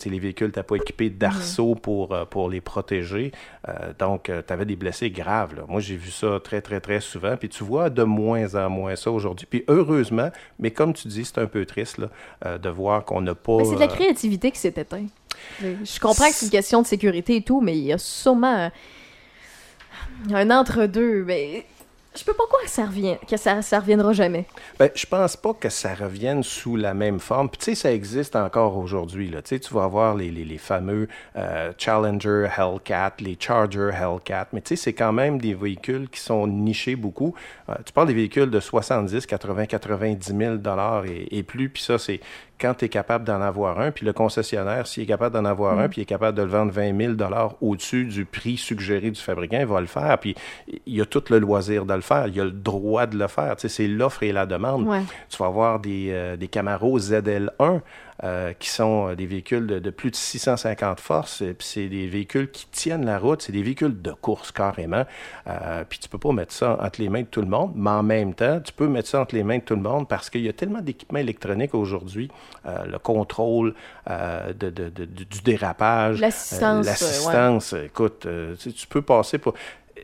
sais, les véhicules n'étaient pas équipés d'arceaux pour, euh, pour les protéger. Euh, donc, tu avais des blessés graves. là. Moi, j'ai vu ça très, très, très souvent. Puis tu vois de moins en moins ça aujourd'hui. Puis heureusement, mais comme tu dis, c'est un peu triste là, euh, de voir qu'on n'a pas... Mais c'est de la créativité qui s'est éteinte. Je comprends que c'est une question de sécurité et tout, mais il y a sûrement un, un entre-deux. Mais je peux pas croire que ça revient, que ça, reviendra jamais. Ben, je pense pas que ça revienne sous la même forme. Puis, tu sais, ça existe encore aujourd'hui. là. Tu vas avoir les, les, les fameux euh, Challenger Hellcat, les Charger Hellcat. Mais tu sais, c'est quand même des véhicules qui sont nichés beaucoup. Euh, tu parles des véhicules de 70, 80, 90 000 dollars et, et plus. Puis ça, c'est quand tu es capable d'en avoir un, puis le concessionnaire, s'il est capable d'en avoir un, puis il est capable de le vendre 20 000 au-dessus du prix suggéré du fabricant, il va le faire. Puis il a tout le loisir de le faire. Il a le droit de le faire. Tu sais, c'est l'offre et la demande. Ouais. Tu vas avoir des, euh, des Camaro ZL1 euh, qui sont euh, des véhicules de, de plus de 650 forces. Et Puis c'est des véhicules qui tiennent la route. C'est des véhicules de course carrément. Euh, puis tu peux pas mettre ça entre les mains de tout le monde, mais en même temps, tu peux mettre ça entre les mains de tout le monde parce qu'il y a tellement d'équipements électroniques aujourd'hui. Euh, le contrôle euh, de, de- de- du dérapage. L'assistance, euh, L'assistance. Écoute, euh, tu, tu peux passer pour...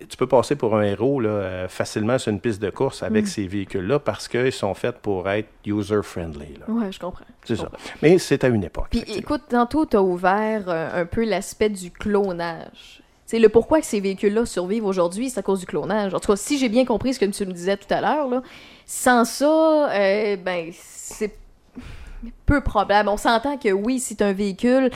Tu peux passer pour un héros là, euh, facilement sur une piste de course avec Mm. ces véhicules-là parce qu'ils sont faits pour être user-friendly. Ouais, je comprends. C'est ça. comprends. Mais c'est à une époque. Puis écoute, tantôt, tu as ouvert euh, un peu l'aspect du clonage. C'est le pourquoi que ces véhicules-là survivent aujourd'hui, c'est à cause du clonage. En tout cas, si j'ai bien compris ce que tu me disais tout à l'heure, sans ça, euh, ben, c'est peu probable. On s'entend que oui, c'est un véhicule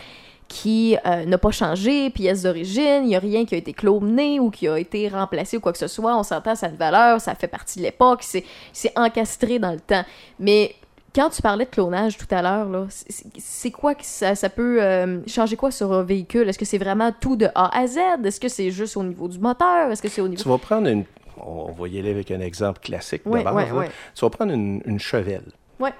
qui euh, n'a pas changé, pièce d'origine, il n'y a rien qui a été cloné ou qui a été remplacé ou quoi que ce soit. On s'entend, ça a une valeur, ça fait partie de l'époque, c'est c'est encastré dans le temps. Mais quand tu parlais de clonage tout à l'heure, c'est- quoi que ça, ça peut euh, changer quoi sur un véhicule? Est-ce que c'est vraiment tout de A à Z? Est-ce que c'est juste au niveau du moteur? Est-ce que c'est au niveau... Tu vas prendre une. On va y aller avec un exemple classique là. ouais. Tu vas prendre une, une chevelle.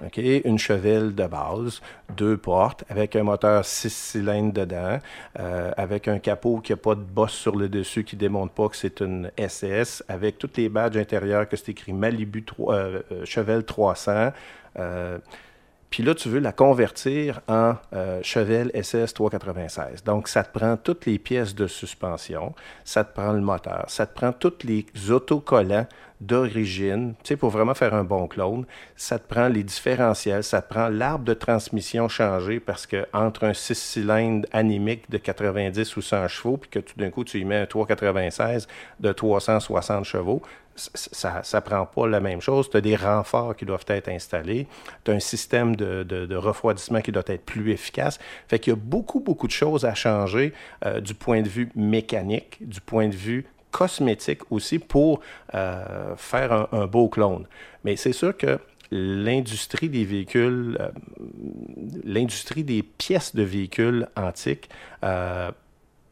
OK? Une chevelle de base, deux portes, avec un moteur six cylindres dedans, euh, avec un capot qui n'a pas de bosse sur le dessus, qui ne démontre pas que c'est une SS, avec tous les badges intérieurs que c'est écrit Malibu 3, euh, euh, Chevelle 300. euh, puis là, tu veux la convertir en Chevelle SS 396. Donc, ça te prend toutes les pièces de suspension, ça te prend le moteur, ça te prend tous les autocollants d'origine, tu sais, pour vraiment faire un bon clone, ça te prend les différentiels, ça te prend l'arbre de transmission changé parce que entre un 6 cylindres anémique de 90 ou 100 chevaux, puis que tout d'un coup, tu y mets un 396 de 360 chevaux, ça ça prend pas la même chose. Tu as des renforts qui doivent être installés. Tu as un système de, de- de refroidissement qui doit être plus efficace. Fait qu'il y a beaucoup, beaucoup de choses à changer euh, du point de vue mécanique, du point de vue cosmétique aussi pour euh, faire un, un beau clone. Mais c'est sûr que l'industrie des véhicules, euh, l'industrie des pièces de véhicules antiques, euh,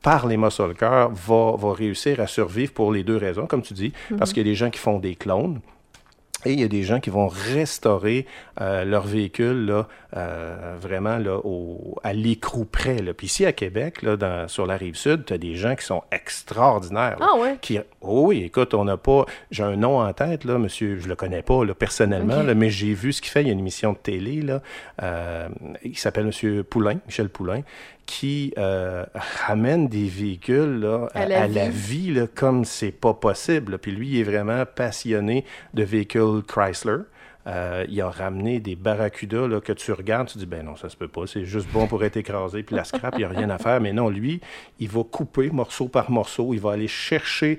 par les muscle cars, va, va réussir à survivre pour les deux raisons, comme tu dis, parce qu'il y a des gens qui font des clones. Et il y a des gens qui vont restaurer euh, leur véhicule là, euh, vraiment là, au, à l'écrou près. Là. Puis ici à Québec, là, dans- sur la rive sud, tu as des gens qui sont extraordinaires. là, Ah ouais? qui, oh oui, écoute, on n'a pas. J'ai un nom en tête, là, monsieur, je le connais pas là, personnellement, là, mais j'ai vu ce qu'il fait. Il y a une émission de télé, là, euh, il s'appelle monsieur Poulain, Michel Poulain, qui euh, ramène des véhicules là, À à, la à la vie. là, comme c'est pas possible. Puis lui, il est vraiment passionné de véhicules Chrysler. Euh, il a ramené des Barracuda là, que tu regardes, tu dis, ben non, ça se peut pas, c'est juste bon pour être écrasé, puis la scrap, il n'y a rien à faire. Mais non, lui, il va couper morceau par morceau, il va aller chercher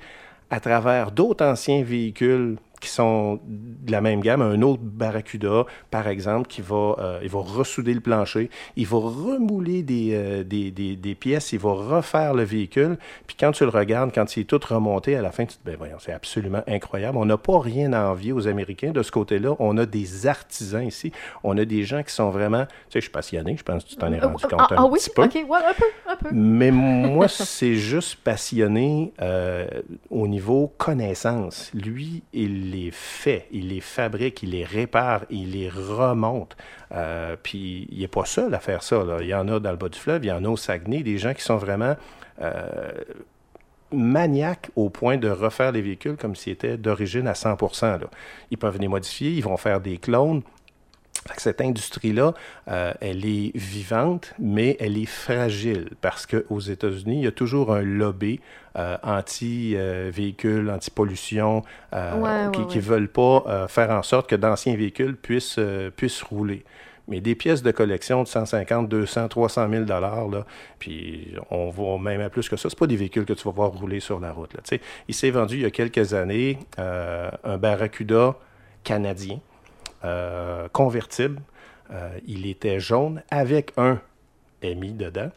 à travers d'autres anciens véhicules qui sont de la même gamme, un autre Barracuda, par exemple, qui va, euh, il va ressouder le plancher, il va remouler des, euh, des, des- des pièces, il va refaire le véhicule, puis quand tu le regardes, quand il est tout remonté, à la fin, tu te dis, ben voyons, c'est absolument incroyable. On n'a pas rien à envier aux Américains de ce côté-là. On a des artisans ici. On a des gens qui sont vraiment, tu sais, je suis passionné, je pense que tu t'en es rendu compte ah, un ah oui? petit peu. Ok, ouais, un peu, un peu. Mais moi, c'est juste passionné euh, au niveau connaissance. Lui, il les fait, il les fabrique, il les répare, il les remonte. Euh, puis il n'est pas seul à faire ça. Il y en a dans le bas du fleuve, il y en a au Saguenay, des gens qui sont vraiment euh, maniaques au point de refaire les véhicules comme s'ils étaient d'origine à 100 là. Ils peuvent les modifier, ils vont faire des clones. Cette industrie-là, euh, elle est vivante, mais elle est fragile parce qu'aux États-Unis, il y a toujours un lobby euh, anti-véhicule, anti-pollution, euh, Ouais, qui ne ouais. veut pas faire en sorte que d'anciens véhicules puissent, puissent rouler. Mais des pièces de collection de 150, 200, 300 000 dollars, puis on va même à plus que ça. C'est pas des véhicules que tu vas voir rouler sur la route. Là, il s'est vendu il y a quelques années un Barracuda canadien euh, convertible. Euh, il était jaune avec un MI dedans.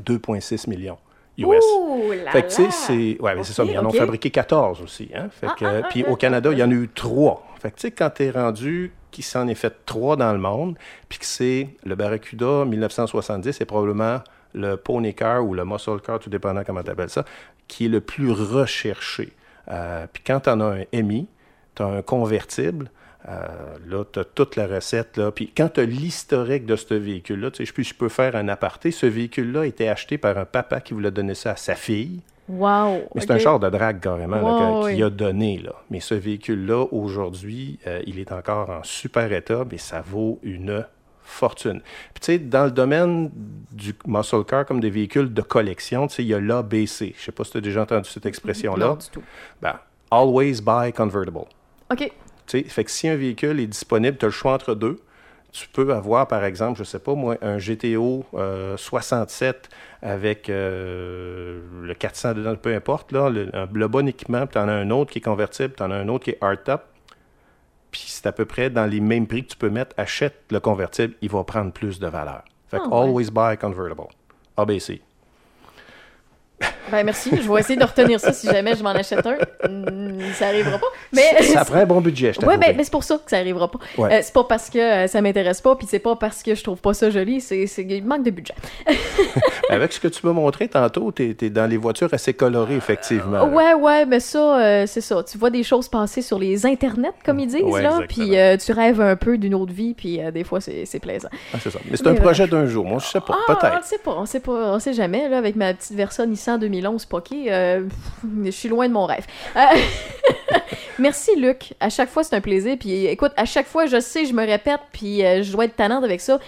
2,6 millions US. Ouh là Fait que, tu sais, c'est. Ouais, mais c'est ça. Mais ils en ont fabriqué 14 aussi. Hein? Fait Ah, que, ah, ah, puis au Canada, il y en a eu trois. Fait que, tu sais, quand tu es rendu qui s'en est fait trois dans le monde, puis que c'est le Barracuda 1970 et probablement le Pony Car ou le Muscle Car, tout dépendant comment tu appelles ça, qui est le plus recherché. Euh, puis quand tu en as un MI, tu as un convertible, euh, là, tu as toute la recette. Là. Puis quand tu as l'historique de ce véhicule-là, tu sais, je, peux, je peux faire un aparté. Ce véhicule-là a été acheté par un papa qui voulait donner ça à sa fille. Wow! Mais c'est un char de drague carrément qu'il a donné. Là. Mais ce véhicule-là, aujourd'hui, euh, il est encore en super état, mais ça vaut une fortune. Puis tu sais, dans le domaine du muscle car comme des véhicules de collection, tu sais, il y a l'ABC. Je sais pas si tu as déjà entendu cette expression-là. Non, du tout. Ben, always buy convertible. OK. Fait que si un véhicule est disponible, tu as le choix entre deux. Tu peux avoir, par exemple, je sais pas moi, un GTO euh, 67 avec euh, le 400 dedans, peu importe, là, le, bon équipement, puis tu en as un autre qui est convertible, tu en as un autre qui est hardtop. Puis c'est à peu près dans les mêmes prix que tu peux mettre. Achète le convertible, il va prendre plus de valeur. Fait que Ah, ouais. always buy convertible. ABC. Ben merci, je vais essayer de retenir ça si jamais je m'en achète un. Ça arrivera pas. Mais Ça prend un bon budget, je Ouais, t'avoue. ben, mais c'est pour ça que ça arrivera pas. Ouais. Euh, c'est pas parce que euh, ça m'intéresse pas, puis c'est pas parce que je trouve pas ça joli, c'est il manque de budget. Avec ce que tu m'as montré tantôt, tu es, dans les voitures assez colorées, effectivement. là. Ouais, ouais, mais ça, euh, c'est ça. Tu vois des choses passer sur les internets, comme ils disent, Ouais, là, puis euh, tu rêves un peu d'une autre vie, puis euh, des fois, c'est plaisant. Ah, c'est ça. Mais c'est un Mais projet d'un jour. Moi, je sais pas. Ah, on Peut-être. sait pas, on sait pas, on sait jamais, là, avec ma petite Versa Nissan 2011 Poké, je suis loin de mon rêve. Merci, Luc. À chaque fois, c'est un plaisir. Puis écoute, à chaque fois, je sais, je me répète, puis euh, je dois être tannante avec ça.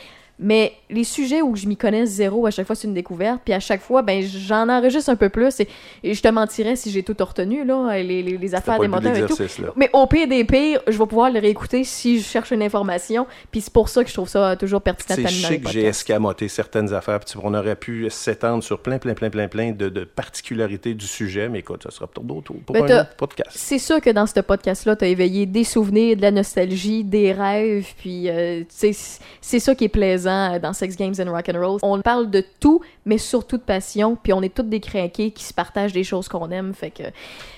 Mais les sujets où je m'y connais zéro, à chaque fois, c'est une découverte. Puis à chaque fois, ben, j'en enregistre un peu plus. Et, et je te mentirais si j'ai tout retenu, là, les, les, les C'était affaires des moteurs et tout. là. Mais au pire des pires, je vais pouvoir le réécouter si je cherche une information. Puis c'est pour ça que je trouve ça toujours pertinent Tu sais les que j'ai escamoté certaines affaires, puis tu- on aurait pu s'étendre sur plein, plein, plein, plein, plein de, de particularités du sujet, mais écoute, ça sera pour d'autres pour Ben, un autre podcast. C'est sûr que dans ce podcast-là, t'as éveillé des souvenirs, de la nostalgie, des rêves, puis euh, tu c'est ça qui est plaisant euh, dans Sex Games and Rock and Roll. On parle de tout, mais surtout de passion, puis on est tous des crinqués qui se partagent des choses qu'on aime, fait que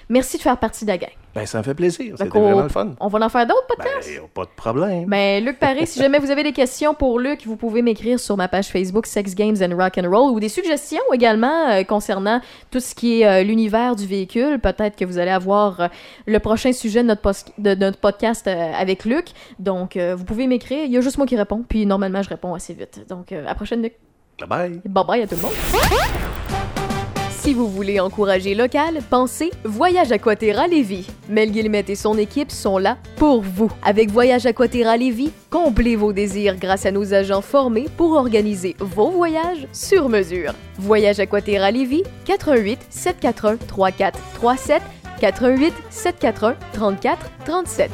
merci de faire partie de la gang. Ben, ça me fait plaisir. C'était vraiment le fun. On va en faire d'autres Ben, podcasts? pas de problème. Ben, Luc Paré, si jamais vous avez des questions pour Luc, vous pouvez m'écrire sur ma page Facebook Sex Games and Rock and Roll ou des suggestions également euh, concernant tout ce qui est euh, l'univers du véhicule. Peut-être que vous allez avoir euh, le prochain sujet de notre, de notre podcast avec Luc. Donc, vous pouvez m'écrire. Il y a juste moi qui réponds. Puis, normalement, je réponds assez vite. Donc, à la prochaine, Luc. Bye bye. Bye bye à tout le monde. Si vous voulez encourager local, pensez Voyage Aquaterra Lévis. Mel Guillemette et son équipe sont là pour vous. Avec Voyage Aquaterra Lévis, comblez vos désirs grâce à nos agents formés pour organiser vos voyages sur mesure. Voyage Aquaterra Lévis, 88 741 3437 88 741 34 37.